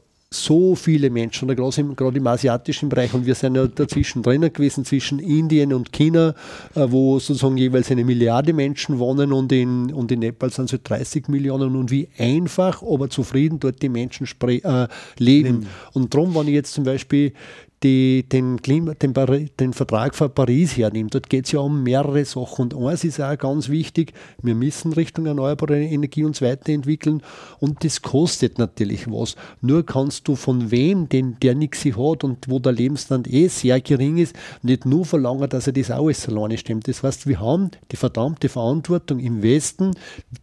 so viele Menschen, gerade im, gerade im asiatischen Bereich, und wir sind ja dazwischen drinnen gewesen, zwischen Indien und China, äh, wo sozusagen jeweils eine Milliarde Menschen wohnen und in, und in Nepal sind es 30 Millionen und wie einfach, aber zufrieden dort die Menschen äh, leben. Mhm. Und darum, wenn ich jetzt zum Beispiel die, den, Klima, den, den, Vertrag von Paris hernimmt, dort geht es ja um mehrere Sachen. Und eins ist auch ganz wichtig, wir müssen Richtung erneuerbare Energie uns weiterentwickeln und das kostet natürlich was. Nur kannst du von wem, den, der nichts hat und wo der Lebensstand eh sehr gering ist, nicht nur verlangen, dass er das alles alleine stemmt. Das heißt, wir haben die verdammte Verantwortung im Westen,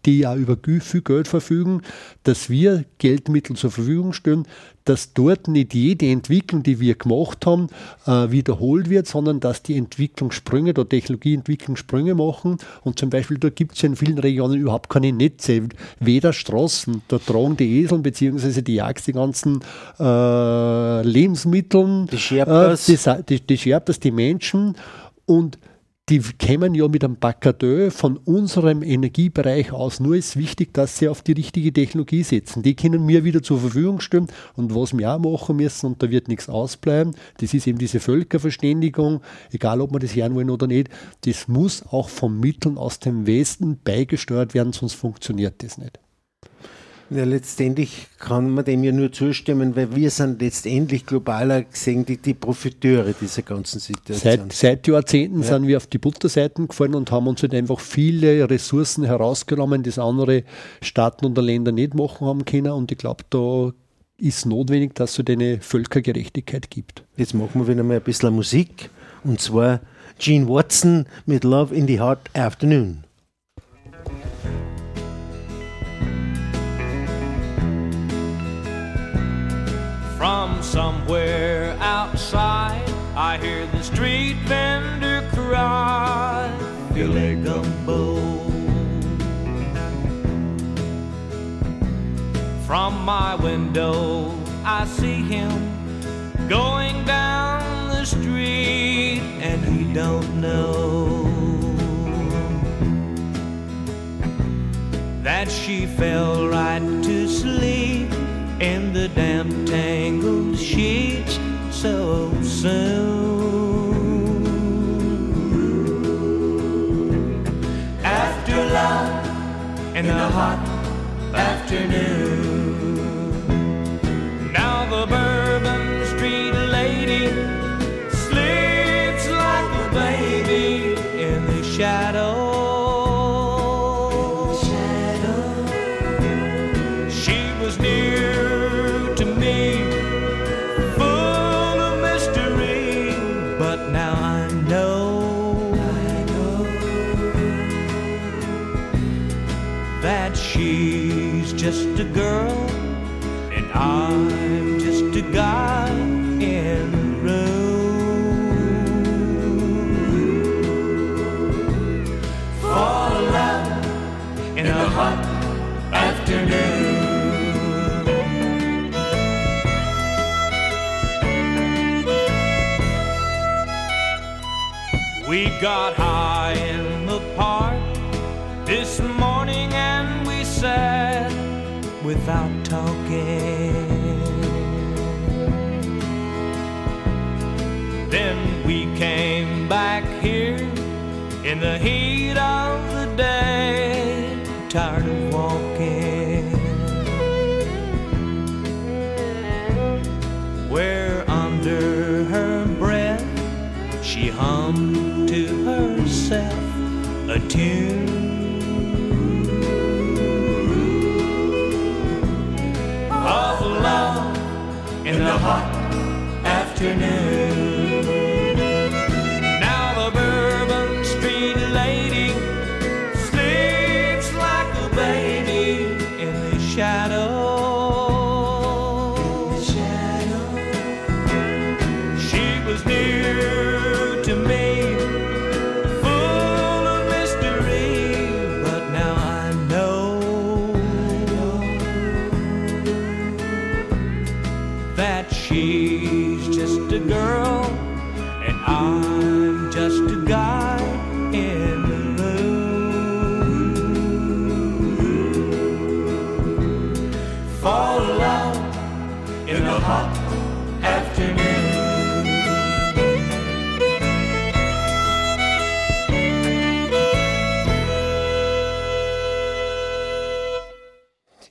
die ja über viel Geld verfügen, dass wir Geldmittel zur Verfügung stellen, dass dort nicht jede Entwicklung, die wir gemacht haben, äh, wiederholt wird, sondern dass die Entwicklungssprünge oder Technologieentwicklungssprünge machen. Und zum Beispiel, da gibt es ja in vielen Regionen überhaupt keine Netze, weder Straßen, da tragen die Esel bzw. die Jagd die ganzen äh, Lebensmittel, die Sherpas, äh, die, die, die, Sherpas, die Menschen und die kämen ja mit einem Backadeu von unserem Energiebereich aus. Nur ist wichtig, dass sie auf die richtige Technologie setzen. Die können mir wieder zur Verfügung stellen. Und was wir auch machen müssen, und da wird nichts ausbleiben, das ist eben diese Völkerverständigung, egal ob wir das hören wollen oder nicht, das muss auch von Mitteln aus dem Westen beigesteuert werden, sonst funktioniert das nicht. Ja, letztendlich kann man dem ja nur zustimmen, weil wir sind letztendlich globaler gesehen die, die Profiteure dieser ganzen Situation. Seit, seit Jahrzehnten ja. sind wir auf die Butterseiten gefallen und haben uns halt einfach viele Ressourcen herausgenommen, die andere Staaten oder Länder nicht machen haben können. Und ich glaube, da ist notwendig, dass es so eine Völkergerechtigkeit gibt. Jetzt machen wir wieder mal ein bisschen Musik und zwar Gene Watson mit Love in the Hot Afternoon. From somewhere outside, I hear the street vendor cry, Filet gumbo. From my window, I see him going down the street, and he don't know that she fell right to sleep in the damp tangled sheets so soon. After love in the hot afternoon, now the Bourbon Street lady sleeps like a baby in the shadow. Without talking.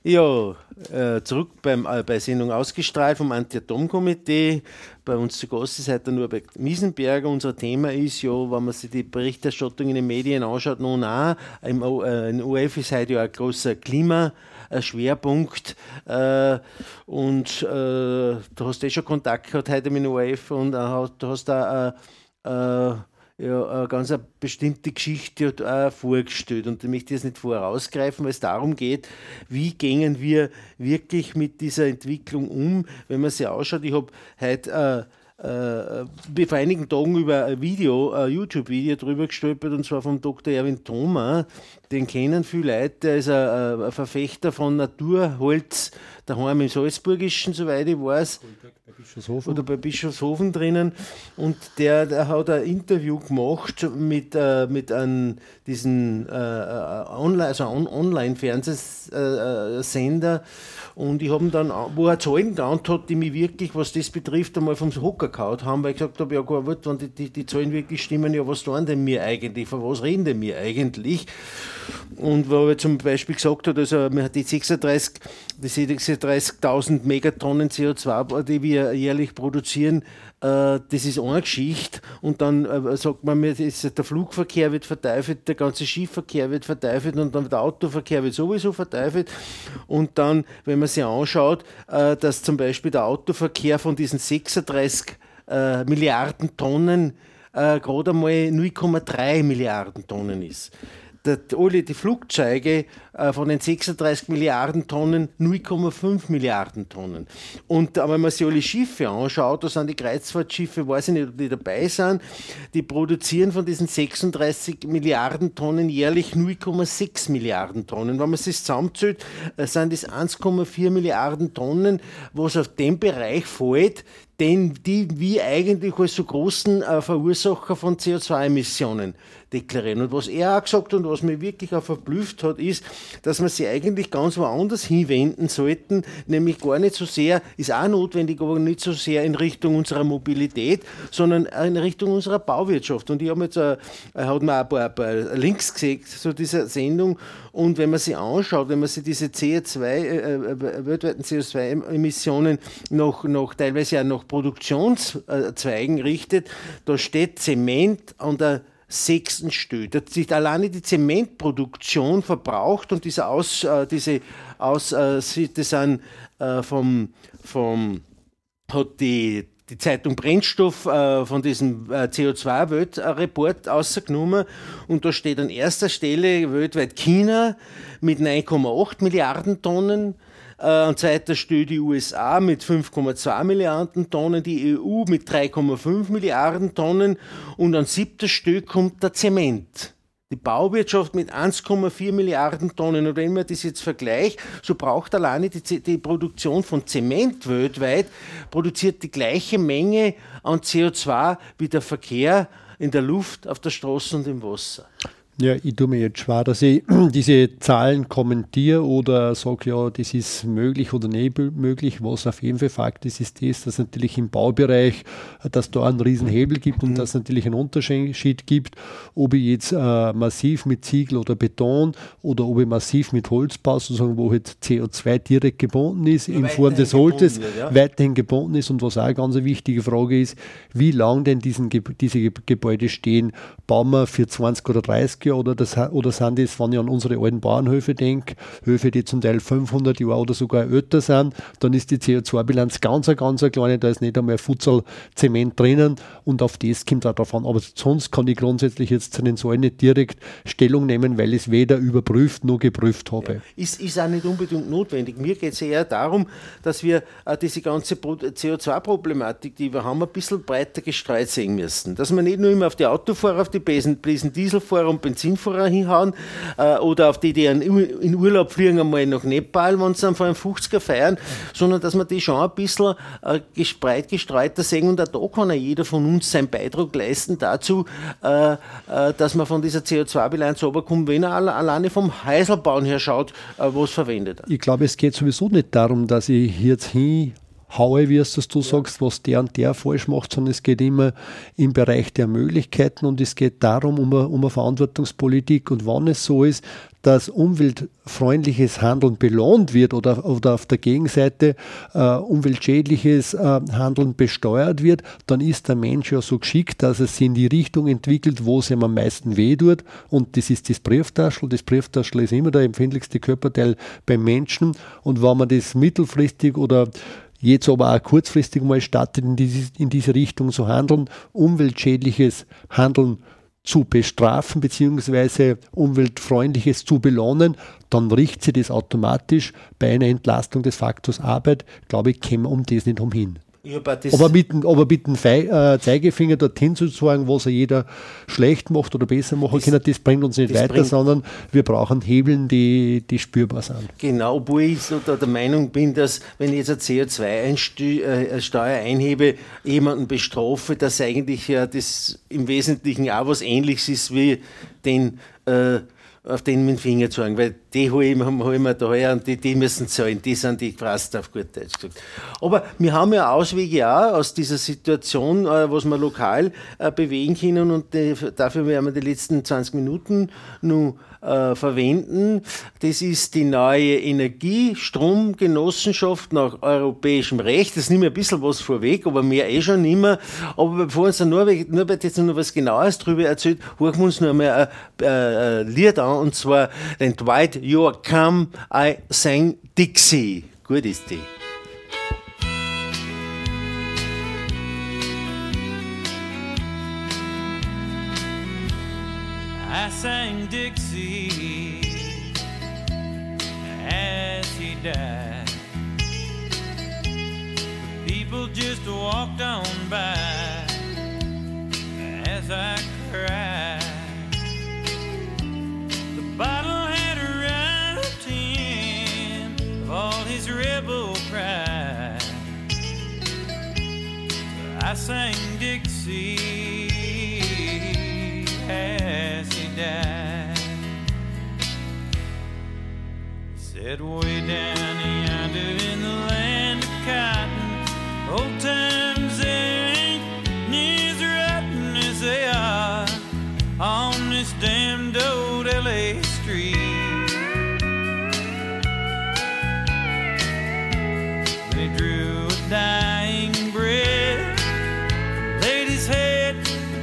Ja, äh, zurück beim, äh, bei Sendung ausgestrahlt vom Anti-Atom-Komitee. Bei uns zu Gast ist heute nur bei Miesenberger. Unser Thema ist ja, wenn man sich die Berichterstattung in den Medien anschaut, nun auch, im, äh, in OF ist heute ja ein großer Klimaschwerpunkt. Äh, und äh, du hast eh schon Kontakt gehabt heute mit dem OF und äh, du hast da ja, eine ganz eine bestimmte Geschichte auch vorgestellt. Und ich möchte jetzt nicht vorausgreifen, weil es darum geht, wie gehen wir wirklich mit dieser Entwicklung um, wenn man sie ausschaut. Ich habe heute äh, äh, vor einigen Tagen über ein Video, ein YouTube-Video drüber gestolpert, und zwar vom Dr. Erwin Thoma. Den kennen viele Leute, der ist ein, ein Verfechter von Naturholz, daheim im Salzburgischen, soweit ich weiß. Bei Bischofshofen. Oder bei Bischofshofen drinnen. Und der, der hat ein Interview gemacht mit, äh, mit einem, diesen äh, äh Online, also Online-Fernsehsender. Äh, und ich habe dann, wo er Zahlen genannt hat, die mich wirklich, was das betrifft, einmal vom Hocker gehauen haben, weil ich gesagt habe, ja gut, wenn die, die, die Zahlen wirklich stimmen, ja, was tun denn mir eigentlich, von was reden denn mir eigentlich? Und wo er zum Beispiel gesagt hat, also man hat die 36, die 36.000 Megatonnen CO2, die wir jährlich produzieren, äh, das ist eine Geschichte. Und dann äh, sagt man mir, der Flugverkehr wird verteufelt, der ganze Schiffverkehr wird verteufelt und dann der Autoverkehr wird sowieso verteufelt. Und dann, wenn man sich anschaut, äh, dass zum Beispiel der Autoverkehr von diesen 36 Milliarden Tonnen gerade einmal 0,3 Milliarden Tonnen ist der, alle die Flugzeuge äh, von den 36 Milliarden Tonnen 0,5 Milliarden Tonnen. Und wenn man sich alle Schiffe anschaut, da sind die Kreuzfahrtschiffe, weiß ich nicht, ob die dabei sind, die produzieren von diesen 36 Milliarden Tonnen jährlich 0,6 Milliarden Tonnen. Wenn man sich zusammenzählt, äh, sind das 1,4 Milliarden Tonnen, was auf dem Bereich fällt, den die wir eigentlich als so großen äh, Verursacher von CO2-Emissionen deklarieren. Und was er auch gesagt hat und was mich wirklich auch verblüfft hat, ist, dass wir sie eigentlich ganz woanders hinwenden sollten, nämlich gar nicht so sehr, ist auch notwendig, aber nicht so sehr in Richtung unserer Mobilität, sondern in Richtung unserer Bauwirtschaft. Und ich habe jetzt, äh, hat mir ein paar, ein paar Links gesehen zu dieser Sendung und wenn man sie anschaut, wenn man sich diese CO2, äh, äh, weltweiten CO2-Emissionen noch, noch teilweise ja noch Produktionszweigen richtet, da steht Zement an der sechsten Stelle. Dass sich alleine die Zementproduktion verbraucht und diese Aus, äh, diese Aus, äh, das sind äh, vom, vom, hat die, die Zeitung Brennstoff äh, von diesem äh, CO2-Weltreport ausgenommen und da steht an erster Stelle weltweit China mit 9,8 Milliarden Tonnen, an zweiter Stelle die USA mit 5,2 Milliarden Tonnen, die EU mit 3,5 Milliarden Tonnen und an siebter Stelle kommt der Zement. Die Bauwirtschaft mit 1,4 Milliarden Tonnen. Und wenn man das jetzt vergleicht, so braucht alleine die, die, Produktion von Zement weltweit, produziert die gleiche Menge an CO2 wie der Verkehr in der Luft, auf der Straße und im Wasser. Ja, ich tue mir jetzt schwer, dass ich diese Zahlen kommentiere oder sage, ja, das ist möglich oder nicht möglich. Was auf jeden Fall Fakt ist, ist das, dass natürlich im Baubereich, dass da einen riesen Hebel gibt und mhm. dass es natürlich einen Unterschied gibt, ob ich jetzt äh, massiv mit Ziegel oder Beton oder ob ich massiv mit Holz baue, sozusagen, wo halt CO2 direkt gebunden ist, ja, in Form des Holzes, ja. weiterhin gebunden ist. Und was auch eine ganz wichtige Frage ist, wie lange denn diesen, diese Gebäude stehen, bauen wir für 20 oder 30 Jahre oder, das, oder sind das, wenn ich an unsere alten Bauernhöfe denke, Höfe, die zum Teil 500 Jahre oder sogar älter sind, dann ist die CO2-Bilanz ganz, ganz kleine, da ist nicht einmal ein Futzel Zement drinnen und auf das kommt auch an. Aber sonst kann ich grundsätzlich jetzt zu den Säulen nicht direkt Stellung nehmen, weil ich es weder überprüft noch geprüft habe. Ja. Ist, ist auch nicht unbedingt notwendig. Mir geht es eher darum, dass wir äh, diese ganze CO2-Problematik, die wir haben, ein bisschen breiter gestreut sehen müssen. Dass man nicht nur immer auf die Autofahrer, auf die bösen Dieselfahrer und Benzinfahrer hinhauen äh, oder auf die, die in Urlaub fliegen, einmal nach Nepal, wenn sie vor einem 50er feiern, sondern dass wir die schon ein bisschen äh, breit gestreuter sehen und auch da kann ja jeder von uns seinen Beitrag leisten dazu, äh, äh dass man von dieser CO2-Bilanz runterkommt, wenn er alleine vom Heiselbauen her schaut, äh, was verwendet er. Ich glaube, es geht sowieso nicht darum, dass ich jetzt hin haue, wie es du sagst, was der und der falsch macht, sondern es geht immer im Bereich der Möglichkeiten und es geht darum, um eine, um eine Verantwortungspolitik. Und wann es so ist, dass umweltfreundliches Handeln belohnt wird oder, oder auf der Gegenseite äh, umweltschädliches äh, Handeln besteuert wird, dann ist der Mensch ja so geschickt, dass er sich in die Richtung entwickelt, wo es ihm am meisten weh tut. Und das ist das Brieftaschel. Das Brieftaschel ist immer der empfindlichste Körperteil beim Menschen. Und wenn man das mittelfristig oder jetzt aber auch kurzfristig mal startet, in diese, in diese Richtung zu handeln, umweltschädliches Handeln zu bestrafen beziehungsweise umweltfreundliches zu belohnen, dann richtet sich das automatisch bei einer Entlastung des Faktors Arbeit, glaube ich, käme um das nicht umhin. Aber, mit, aber mit dem Fei äh, Zeigefinger dorthin zu sagen, was er jeder schlecht macht oder besser machen das, kann, das bringt uns nicht weiter, sondern wir brauchen Hebeln, die, die spürbar sind. Genau, obwohl ich so der Meinung bin, dass wenn ich jetzt eine CO2-Steuer äh, einhebe, jemanden bestrafe, dass eigentlich ja das im Wesentlichen auch was Ähnliches ist wie den äh, auf den mit dem Finger zeigen, weil die holen wir da her und die, die müssen zahlen, die sind die gefrasst auf gut Deutsch gesagt. Aber wir haben ja Auswege auch aus dieser Situation, äh, was wir lokal äh, bewegen können und die, dafür werden wir die letzten 20 Minuten nur äh, verwenden. Das ist die neue Energiestromgenossenschaft nach europäischem Recht. Das nimmt ein bisschen was vorweg, aber mehr eh schon nicht mehr. Aber bevor uns der Norbert, Norbert jetzt noch was Genaues darüber erzählt, hören wir uns noch einmal ein, äh, ein Lied an, und zwar den Dwight You're Come, I Sang Dixie. Gut ist die. I sang Dixie The people just walked on by as I cried. The bottle had a routine of all his rebel pride. I sang Dixie as he died. He way down yonder in the land of cotton, old times ain't near as rotten as they are on this damned old LA street. They drew a dying breath, laid his head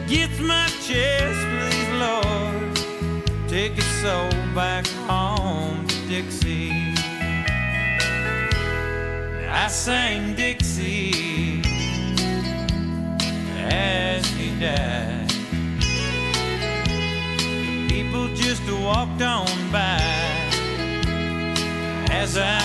against my chest please, Lord, take his soul back I sang Dixie as he died. People just walked on by as I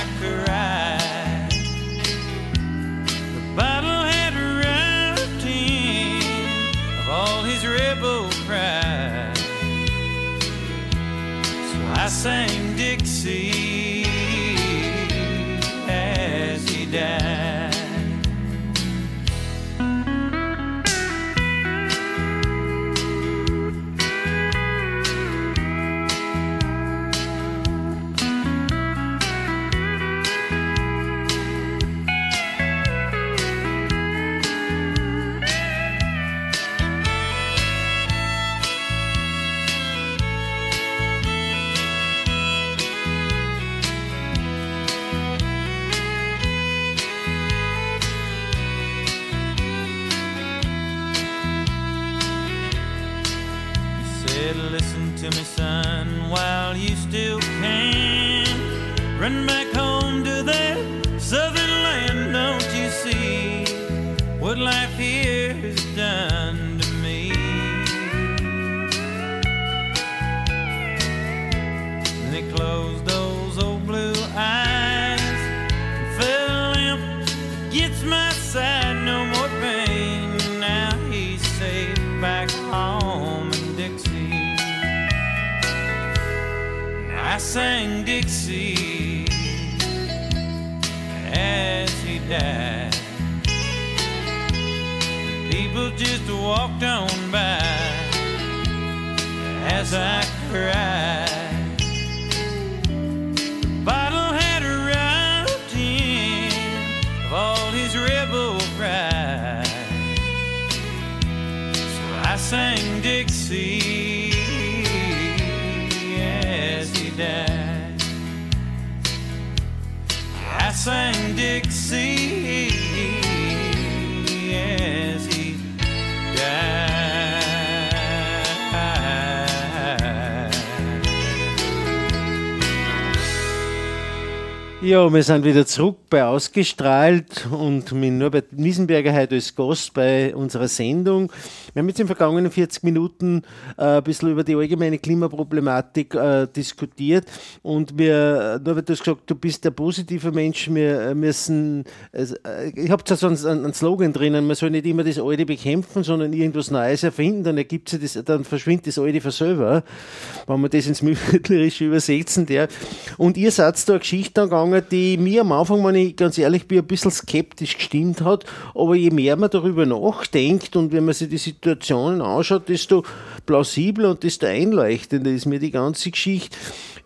I sang Dixie as he died. People just walked on by as I cried. So I sang Dixie as he died. I sang Dixie Ja, wir sind wieder zurück bei Ausgestrahlt und mit Norbert Wiesenberger heute als Gast bei unserer Sendung. Wir haben jetzt in den vergangenen 40 Minuten äh, ein bisschen über die allgemeine Klimaproblematik äh, diskutiert und wir, Norbert, du hast gesagt, du bist der positive Mensch, wir müssen, äh, ich habe zwar so einen, einen, Slogan drinnen, man soll nicht immer das Alte bekämpfen, sondern irgendwas Neues erfinden, dann ergibt sich das, dann verschwindet das Alte von selber, wenn man das ins Mittellerische übersetzen darf. Und ihr seid da eine Geschichte angegangen, die mir am Anfang, wenn ich ganz ehrlich bin, ein bisschen skeptisch gestimmt hat, aber je mehr man darüber nachdenkt und wenn man sich die Situation Situationen anschaut, desto plausibler und desto einleuchtender ist mir die ganze Geschichte.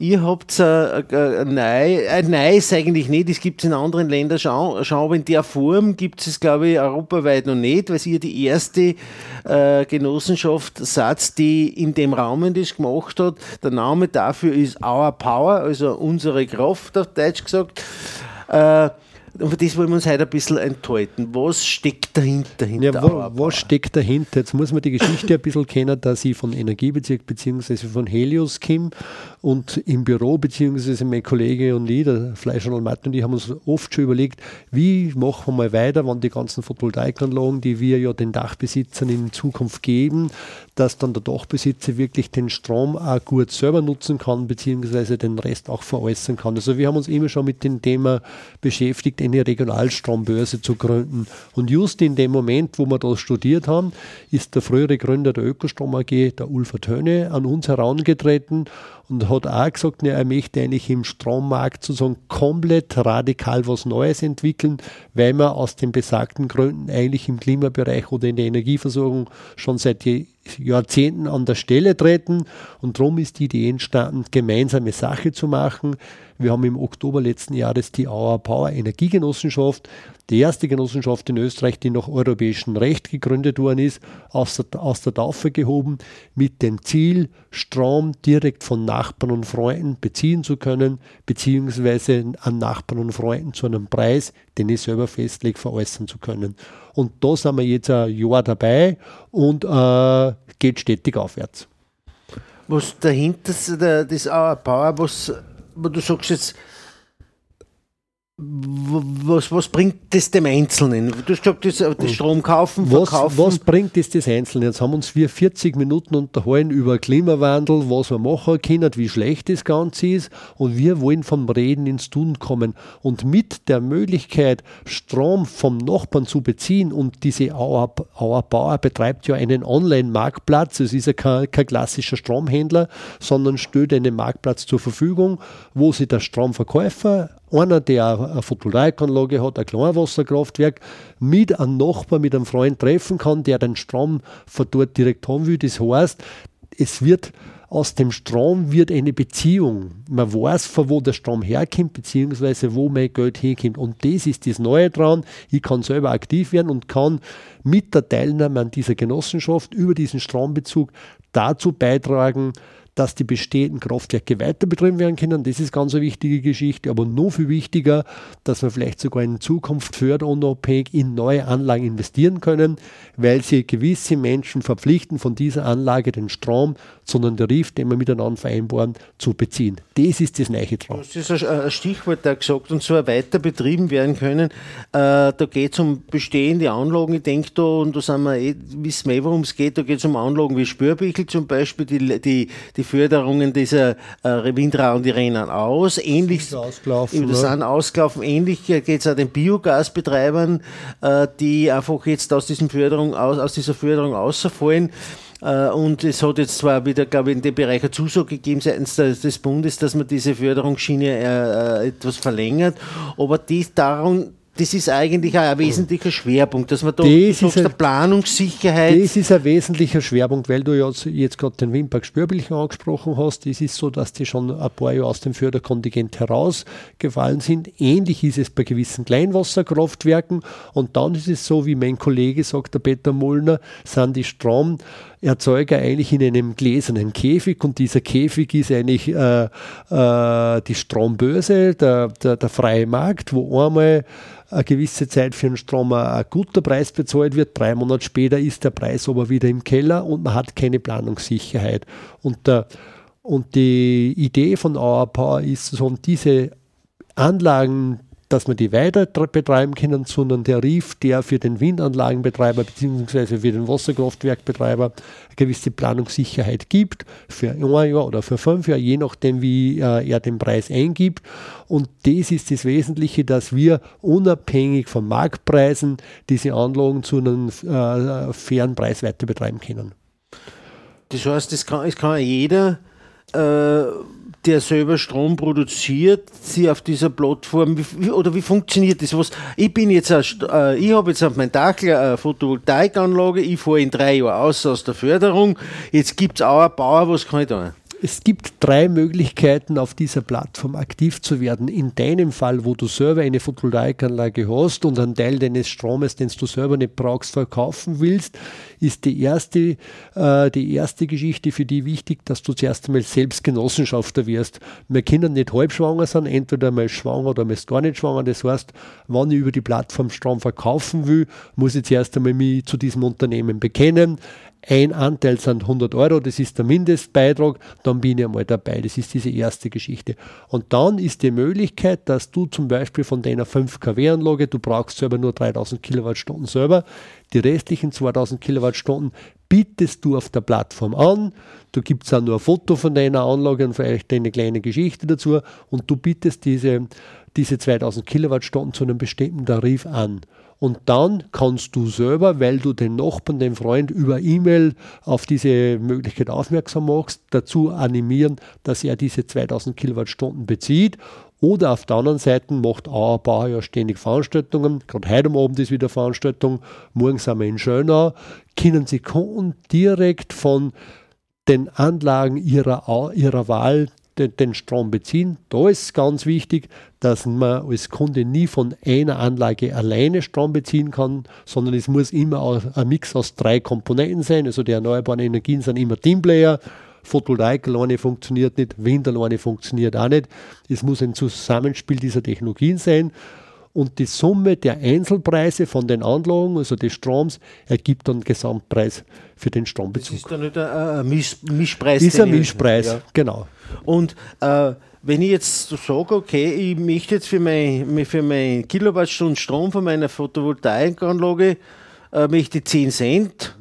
Ihr habt ein, ein, Nei, ein Nei ist eigentlich nicht, das gibt es in anderen Ländern schon, schon, aber in der Form gibt es, glaube ich, europaweit noch nicht, weil ihr die erste äh, Genossenschaft seid, die in dem Rahmen das gemacht hat. Der Name dafür ist Our Power, also unsere Kraft auf Deutsch gesagt. Äh, und für das wollen wir uns heute ein bisschen enthalten. Was steckt dahinter? Ja, wo, was steckt dahinter? Jetzt muss man die Geschichte ein bisschen kennen, dass ich von Energiebezirk bzw. von Helios komme und im Büro bzw. mein Kollege und ich, der Fleischerl Matt und ich, haben uns oft schon überlegt, wie machen wir mal weiter, wenn die ganzen Photovoltaikanlagen, die wir ja den Dachbesitzern in Zukunft geben, dass dann der Dachbesitzer wirklich den Strom auch gut selber nutzen kann, beziehungsweise den Rest auch veräußern kann. Also wir haben uns immer schon mit dem Thema beschäftigt, eine Regionalstrombörse zu gründen. Und just in dem Moment, wo wir das studiert haben, ist der frühere Gründer der Ökostrom AG, der Ulfer Töne, an uns herangetreten und hat auch gesagt, ne, er möchte eigentlich im Strommarkt sozusagen komplett radikal was Neues entwickeln, weil wir aus den besagten Gründen eigentlich im Klimabereich oder in der Energieversorgung schon seit Jahrzehnten an der Stelle treten. Und darum ist die Idee entstanden, gemeinsame Sache zu machen. Wir haben im Oktober letzten Jahres die Auer Power Energiegenossenschaft, die erste Genossenschaft in Österreich, die nach europäischem Recht gegründet worden ist, aus der, aus der Taufe gehoben, mit dem Ziel, Strom direkt von Nachbarn und Freunden beziehen zu können, beziehungsweise an Nachbarn und Freunden zu einem Preis, den ich selber festlege, veräußern zu können. Und da sind wir jetzt ein Jahr dabei und äh, geht stetig aufwärts. Was dahinter, das Power, was du sagst jetzt, was, was bringt das dem Einzelnen? Du hast gesagt, das, das Strom kaufen, verkaufen. Was, was bringt das des Einzelnen? Jetzt haben uns wir 40 Minuten unterhalten über Klimawandel, was wir machen können, wie schlecht das Ganze ist und wir wollen vom Reden ins Tun kommen. Und mit der Möglichkeit, Strom vom Nachbarn zu beziehen und diese Auer, Auer Bauer betreibt ja einen Online-Marktplatz, es ist ja kein, kein klassischer Stromhändler, sondern stellt einen Marktplatz zur Verfügung, wo sich der Stromverkäufer einer, der eine Photovoltaikanlage hat, ein Kleinwasserkraftwerk, mit einem Nachbar, mit einem Freund treffen kann, der den Strom von dort direkt haben will. Das heißt, es wird aus dem Strom wird eine Beziehung. Man weiß, von wo der Strom herkommt, beziehungsweise wo mein Geld herkommt. Und das ist das Neue dran. Ich kann selber aktiv werden und kann mit der Teilnahme an dieser Genossenschaft über diesen Strombezug dazu beitragen, dass die bestehenden Kraftwerke weiter betrieben werden können. Das ist ganz eine wichtige Geschichte, aber noch viel wichtiger, dass wir vielleicht sogar in Zukunft förderunabhängig in neue Anlagen investieren können, weil sie gewisse Menschen verpflichten, von dieser Anlage den Strom einem Tarif, den wir miteinander vereinbaren, zu beziehen. Das ist das neue dran. Das ist ein Stichwort da gesagt, und zwar weiter betrieben werden können. Äh, da geht es um bestehende Anlagen. Ich denke da, und da sind wir eh, wissen wir eh, worum es geht, da geht es um Anlagen wie Spürbichel zum Beispiel, die, die, die Förderungen dieser äh, Windrauen, die rennen aus. Ähnlich, sind ausgelaufen, das sind ausgelaufen. Ähnlich geht es auch den Biogasbetreibern, äh, die einfach jetzt aus, diesem Förderung, aus, aus dieser Förderung außerfallen. Äh, und es hat jetzt zwar wieder, glaube ich, in dem Bereich eine Zusage gegeben seitens des Bundes, dass man diese Förderungsschiene äh, äh, etwas verlängert, aber die darum das ist eigentlich ein wesentlicher Schwerpunkt, dass man da das ist der Planungssicherheit. Das ist ein wesentlicher Schwerpunkt, weil du jetzt, jetzt gerade den Wimpark Spörblichen angesprochen hast. Es ist so, dass die schon ein paar Jahre aus dem Förderkontingent herausgefallen sind. Ähnlich ist es bei gewissen Kleinwasserkraftwerken. Und dann ist es so, wie mein Kollege sagt, der Peter Mullner, sind die Strom Erzeuger eigentlich in einem gläsernen Käfig und dieser Käfig ist eigentlich äh, äh, die Strombörse, der, der, der freie Markt, wo einmal eine gewisse Zeit für den Strom ein guter Preis bezahlt wird. Drei Monate später ist der Preis aber wieder im Keller und man hat keine Planungssicherheit. Und, der, und die Idee von Our Power ist so, diese Anlagen dass wir die weiter betreiben können, sondern der Tarif, der für den Windanlagenbetreiber bzw. für den Wasserkraftwerkbetreiber eine gewisse Planungssicherheit gibt, für ein Jahr oder für fünf Jahre, je nachdem, wie äh, er den Preis eingibt. Und das ist das Wesentliche, dass wir unabhängig von Marktpreisen diese Anlagen zu einem äh, fairen Preis weiter betreiben können. Das heißt, es kann, kann jeder äh der selber Strom produziert, sie auf dieser Plattform, oder wie funktioniert das? Was, ich bin jetzt, äh, ich habe jetzt auf mein Dach eine Photovoltaikanlage, ich fahre in drei Jahren aus aus der Förderung, jetzt gibt es auch einen Bauer, was kann ich da? Es gibt drei Möglichkeiten, auf dieser Plattform aktiv zu werden. In deinem Fall, wo du selber eine Photovoltaikanlage hast und einen Teil deines Stromes, den du selber nicht brauchst, verkaufen willst, ist die erste, äh, die erste Geschichte für die wichtig, dass du zuerst einmal selbst Genossenschafter wirst. Wir können nicht halb schwanger sein, entweder mal schwanger oder mal gar nicht schwanger. Das heißt, wenn ich über die Plattform Strom verkaufen will, muss ich zuerst einmal mich zu diesem Unternehmen bekennen ein Anteil sind 100 Euro, das ist der Mindestbeitrag, dann bin ich einmal dabei. Das ist diese erste Geschichte. Und dann ist die Möglichkeit, dass du zum Beispiel von deiner 5 kW-Anlage, du brauchst selber nur 3000 Kilowattstunden selber, die restlichen 2000 Kilowattstunden bietest du auf der Plattform an. Du gibst auch nur ein Foto von deiner Anlage und vielleicht eine kleine Geschichte dazu und du bietest diese, diese 2000 Kilowattstunden zu einem bestimmten Tarif an. Und dann kannst du selber, weil du den Nachbarn, den Freund über E-Mail auf diese Möglichkeit aufmerksam machst, dazu animieren, dass er diese 2000 Kilowattstunden bezieht. Oder auf der anderen Seite macht Auerbauer ja ständig Veranstaltungen. Gerade heute Abend ist wieder Veranstaltung. Morgen sind wir in Schönau. Können Sie Kunden direkt von den Anlagen ihrer, ihrer Wahl den, Strom beziehen. Da ist ganz wichtig, dass man als Kunde nie von einer Anlage alleine Strom beziehen kann, sondern es muss immer ein Mix aus drei Komponenten sein. Also die erneuerbaren Energien sind immer Teamplayer. Photovoltaik alleine funktioniert nicht, Wind alleine funktioniert auch nicht. Es muss ein Zusammenspiel dieser Technologien sein und die Summe der Einzelpreise von den Anlagen, also des Stroms, ergibt dann Gesamtpreis für den Strombezug. Das ist dann nicht ein, Misch Mischpreis? Ist ein Mischpreis, ja. genau. Und äh, wenn ich jetzt sage, okay, ich möchte jetzt für mein, für mein Kilowattstunden Strom von meiner Photovoltaikanlage äh, möchte 10 Cent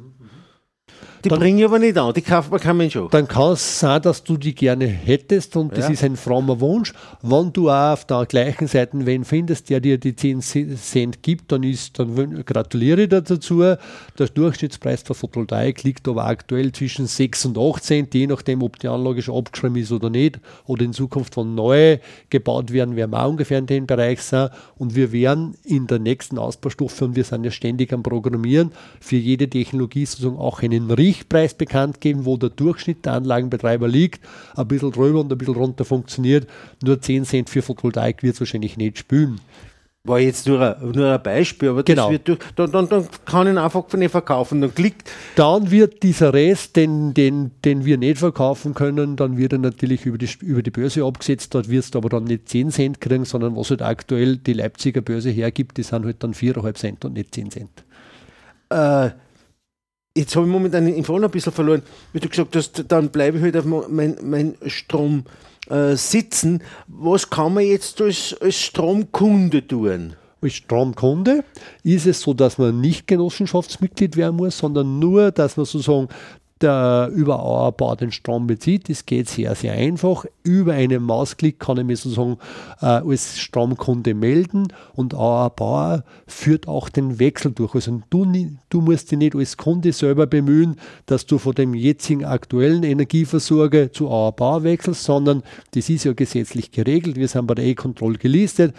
die dann, bringe ich aber nicht an, die kauft man kein schon. Dann kann es sein, dass du die gerne hättest und das ja. ist ein frommer Wunsch. Wenn du auch auf der gleichen Seite wen findest, der dir die 10 Cent gibt, dann, ist, dann gratuliere ich dir dazu. Der Durchschnittspreis der Photovoltaik liegt aber aktuell zwischen 6 und 8 Cent, je nachdem, ob die Anlage schon abgeschrieben ist oder nicht. Oder in Zukunft, wenn neue gebaut werden, werden wir auch ungefähr in dem Bereich sein. Und wir werden in der nächsten Ausbaustufe, und wir sind ja ständig am Programmieren, für jede Technologie sozusagen auch einen Richt Richtpreis bekannt geben, wo der Durchschnitt der Anlagenbetreiber liegt. Ein bisschen drüber und ein bisschen runter funktioniert. Nur 10 Cent für Photovoltaik wird es wahrscheinlich nicht spülen. War jetzt nur ein, nur ein Beispiel, aber genau. durch, dann, dann, dann, kann ich ihn einfach nicht verkaufen. Dann klickt. Dann wird dieser Rest, den, den, den wir nicht verkaufen können, dann wird er natürlich über die, über die Börse abgesetzt. Dort wirst du aber dann nicht 10 Cent kriegen, sondern was halt aktuell die Leipziger Börse hergibt, die sind halt dann 4,5 Cent und nicht 10 Cent. Äh, jetzt habe ich momentan im Faden ein bisschen verloren, wie du gesagt hast, dann bleibe ich halt auf mein, mein Strom äh, sitzen. Was kann man jetzt als, als Stromkunde tun? Als Stromkunde ist es so, dass man nicht Genossenschaftsmitglied werden muss, sondern nur, dass man sozusagen der über Auerbau den Strom bezieht. Das geht sehr, sehr einfach. Über einen Mausklick kann ich mich sozusagen äh, als Stromkunde melden und Auerbauer führt auch den Wechsel durch. Also du, du musst dich nicht als Kunde selber bemühen, dass du von dem jetzigen aktuellen Energieversorger zu Auerbauer wechselst, sondern das ist ja gesetzlich geregelt. Wir sind bei der E-Control gelistet.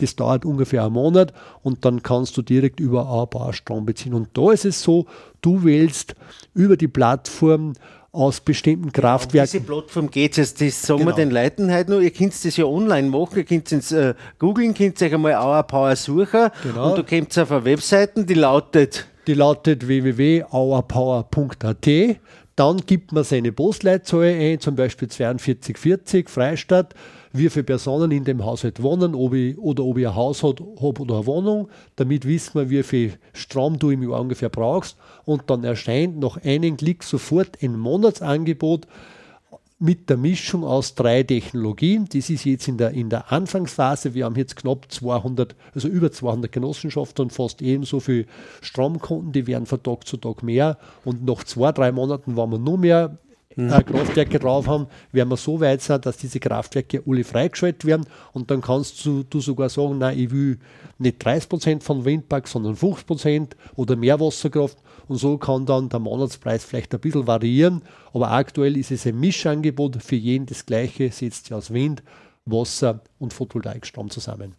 Das dauert ungefähr einen Monat und dann kannst du direkt über A-Bar Strom beziehen. Und da ist es so, du wählst über die Plattform aus bestimmten Kraftwerken. Um diese Plattform geht es Das sagen genau. wir den Leuten heute noch. Ihr könnt das ja online machen. Ihr könnt es äh, googeln, könnt euch einmal Our Power suchen. Genau. Und du kommt auf eine Webseite, die lautet Die lautet www.auerpower.at. Dann gibt man seine Postleitzahl ein, zum Beispiel 4240 Freistadt, wie viele Personen in dem Haushalt wohnen ob ich, oder ob ich ein Haus habe oder eine Wohnung. Damit wissen wir, wie viel Strom du im Jahr ungefähr brauchst. Und dann erscheint nach einem Klick sofort ein Monatsangebot mit der Mischung aus drei Technologien. Das ist jetzt in der, in der Anfangsphase. Wir haben jetzt knapp 200, also über 200 Genossenschaften und fast ebenso viele Stromkunden. Die werden von Tag zu Tag mehr. Und nach zwei, drei Monaten, wenn wir nur mehr äh, Kraftwerke drauf haben, werden wir so weit sein, dass diese Kraftwerke alle freigeschaltet werden. Und dann kannst du, du sogar sagen, nein, ich will nicht 30% von Windpark, sondern 50% oder mehr Wasserkraft und so kann dann der Monatspreis vielleicht ein bisschen variieren. Aber aktuell ist es ein Mischangebot für jeden das gleiche, setzt sich aus Wind, Wasser und Photovoltaikstrom zusammen.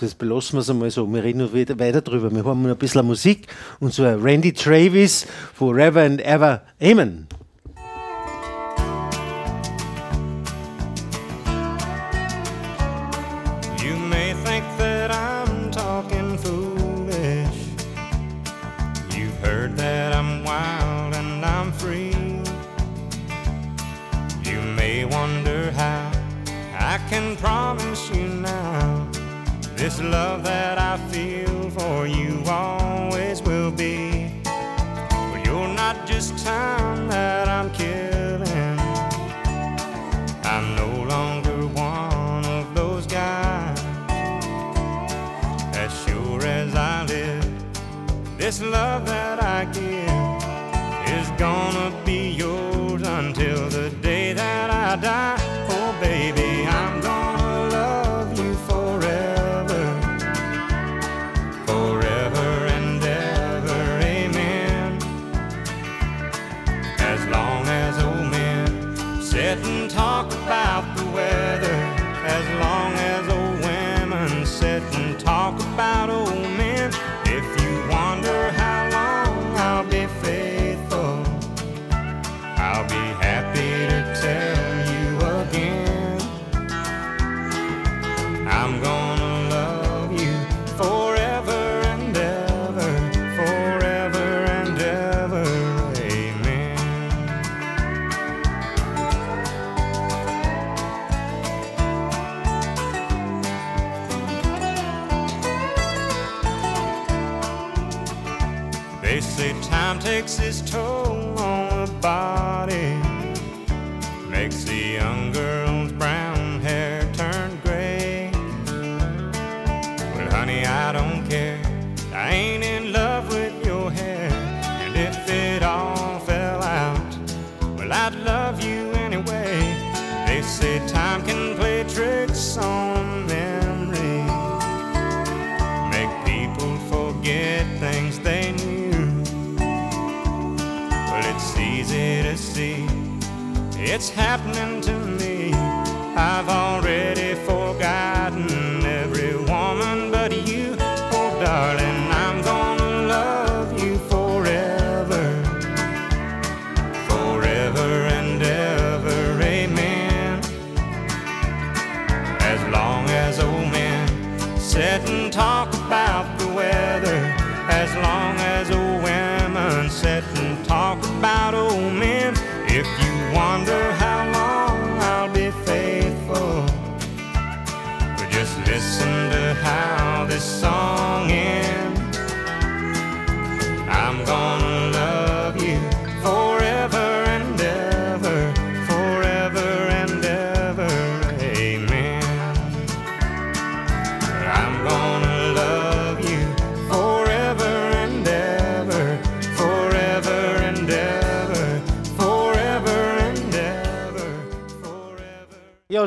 Das belassen wir es einmal so. Wir reden noch wieder weiter drüber. Wir haben noch ein bisschen Musik und so Randy Travis, Forever and Ever Amen. This love that I feel for you always will be. But you're not just time that I'm killing. I'm no longer one of those guys. As sure as I live, this love that I give They say time takes its toll on the body, makes the young girl's it's happening to me. I've already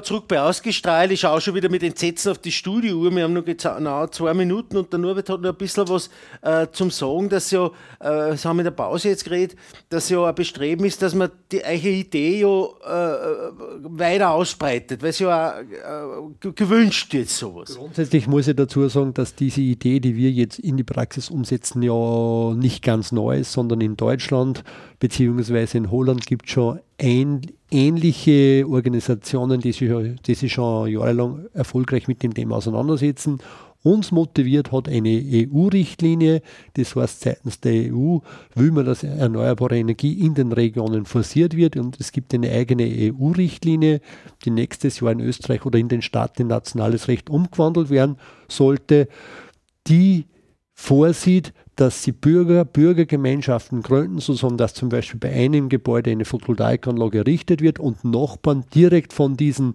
Ja, zurück bei Ausgestrahlt. Ich schaue schon wieder mit Entsetzen auf die Studiouhr. Wir haben noch genau zwei Minuten und der Norbert hat noch ein bisschen was äh, zum Sagen, dass ja, äh, das haben wir in der Pause jetzt geredet, dass ja ein Bestreben ist, dass man die eigene Idee ja äh, weiter ausbreitet, weil es ja auch äh, ge- gewünscht ist, sowas. Grundsätzlich muss ich dazu sagen, dass diese Idee, die wir jetzt in die Praxis umsetzen, ja nicht ganz neu ist, sondern in Deutschland beziehungsweise in Holland gibt es schon ein, ähnliche Organisationen, die sich, die sich schon jahrelang erfolgreich mit dem Thema auseinandersetzen. Uns motiviert hat eine EU-Richtlinie, das heißt seitens der EU will man, dass erneuerbare Energie in den Regionen forciert wird und es gibt eine eigene EU-Richtlinie, die nächstes Jahr in Österreich oder in den Staaten in nationales Recht umgewandelt werden sollte, die vorsieht, dass sie Bürger, Bürgergemeinschaften gründen, so dass zum Beispiel bei einem Gebäude eine Photovoltaikanlage errichtet wird und Nachbarn direkt von diesen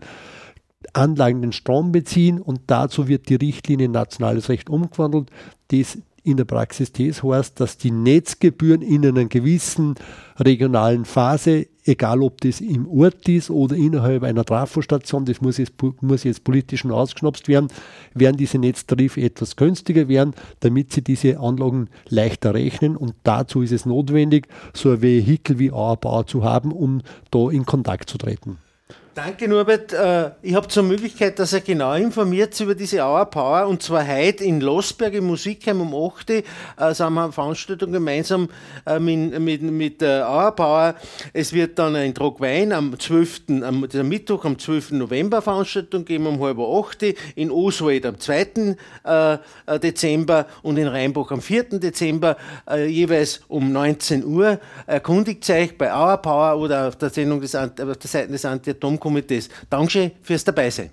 Anlagen den Strom beziehen und dazu wird die Richtlinie nationales Recht umgewandelt, das in der Praxis das heißt, dass die Netzgebühren in einer gewissen regionalen Phase, egal ob das im Ort ist oder innerhalb einer Trafostation, das muss jetzt, muss jetzt politisch schon ausgeschnapst werden, werden diese Netztarife etwas günstiger werden, damit sie diese Anlagen leichter rechnen und dazu ist es notwendig, so ein Vehikel wie Auerbauer zu haben, um da in Kontakt zu treten. Danke, Norbert. Äh, ich habe zur Möglichkeit, dass er genau informiert über diese Hour Power und zwar heute in Losberg im Musikheim um 8 Uhr äh, sind wir eine Veranstaltung gemeinsam äh, mit, mit, mit Hour Power. Es wird dann ein Trogwein am 12., am Mittwoch am 12. November Veranstaltung geben um halb 8 Uhr, in Oswald am 2. Äh, Dezember und in Rheinbach am 4. Dezember jeweils um 19 Uhr. Erkundigt euch bei Hour Power oder auf der Sendung des, auf der Seite des Anti-Atom Komitees. Dankeschön fürs Dabeisein.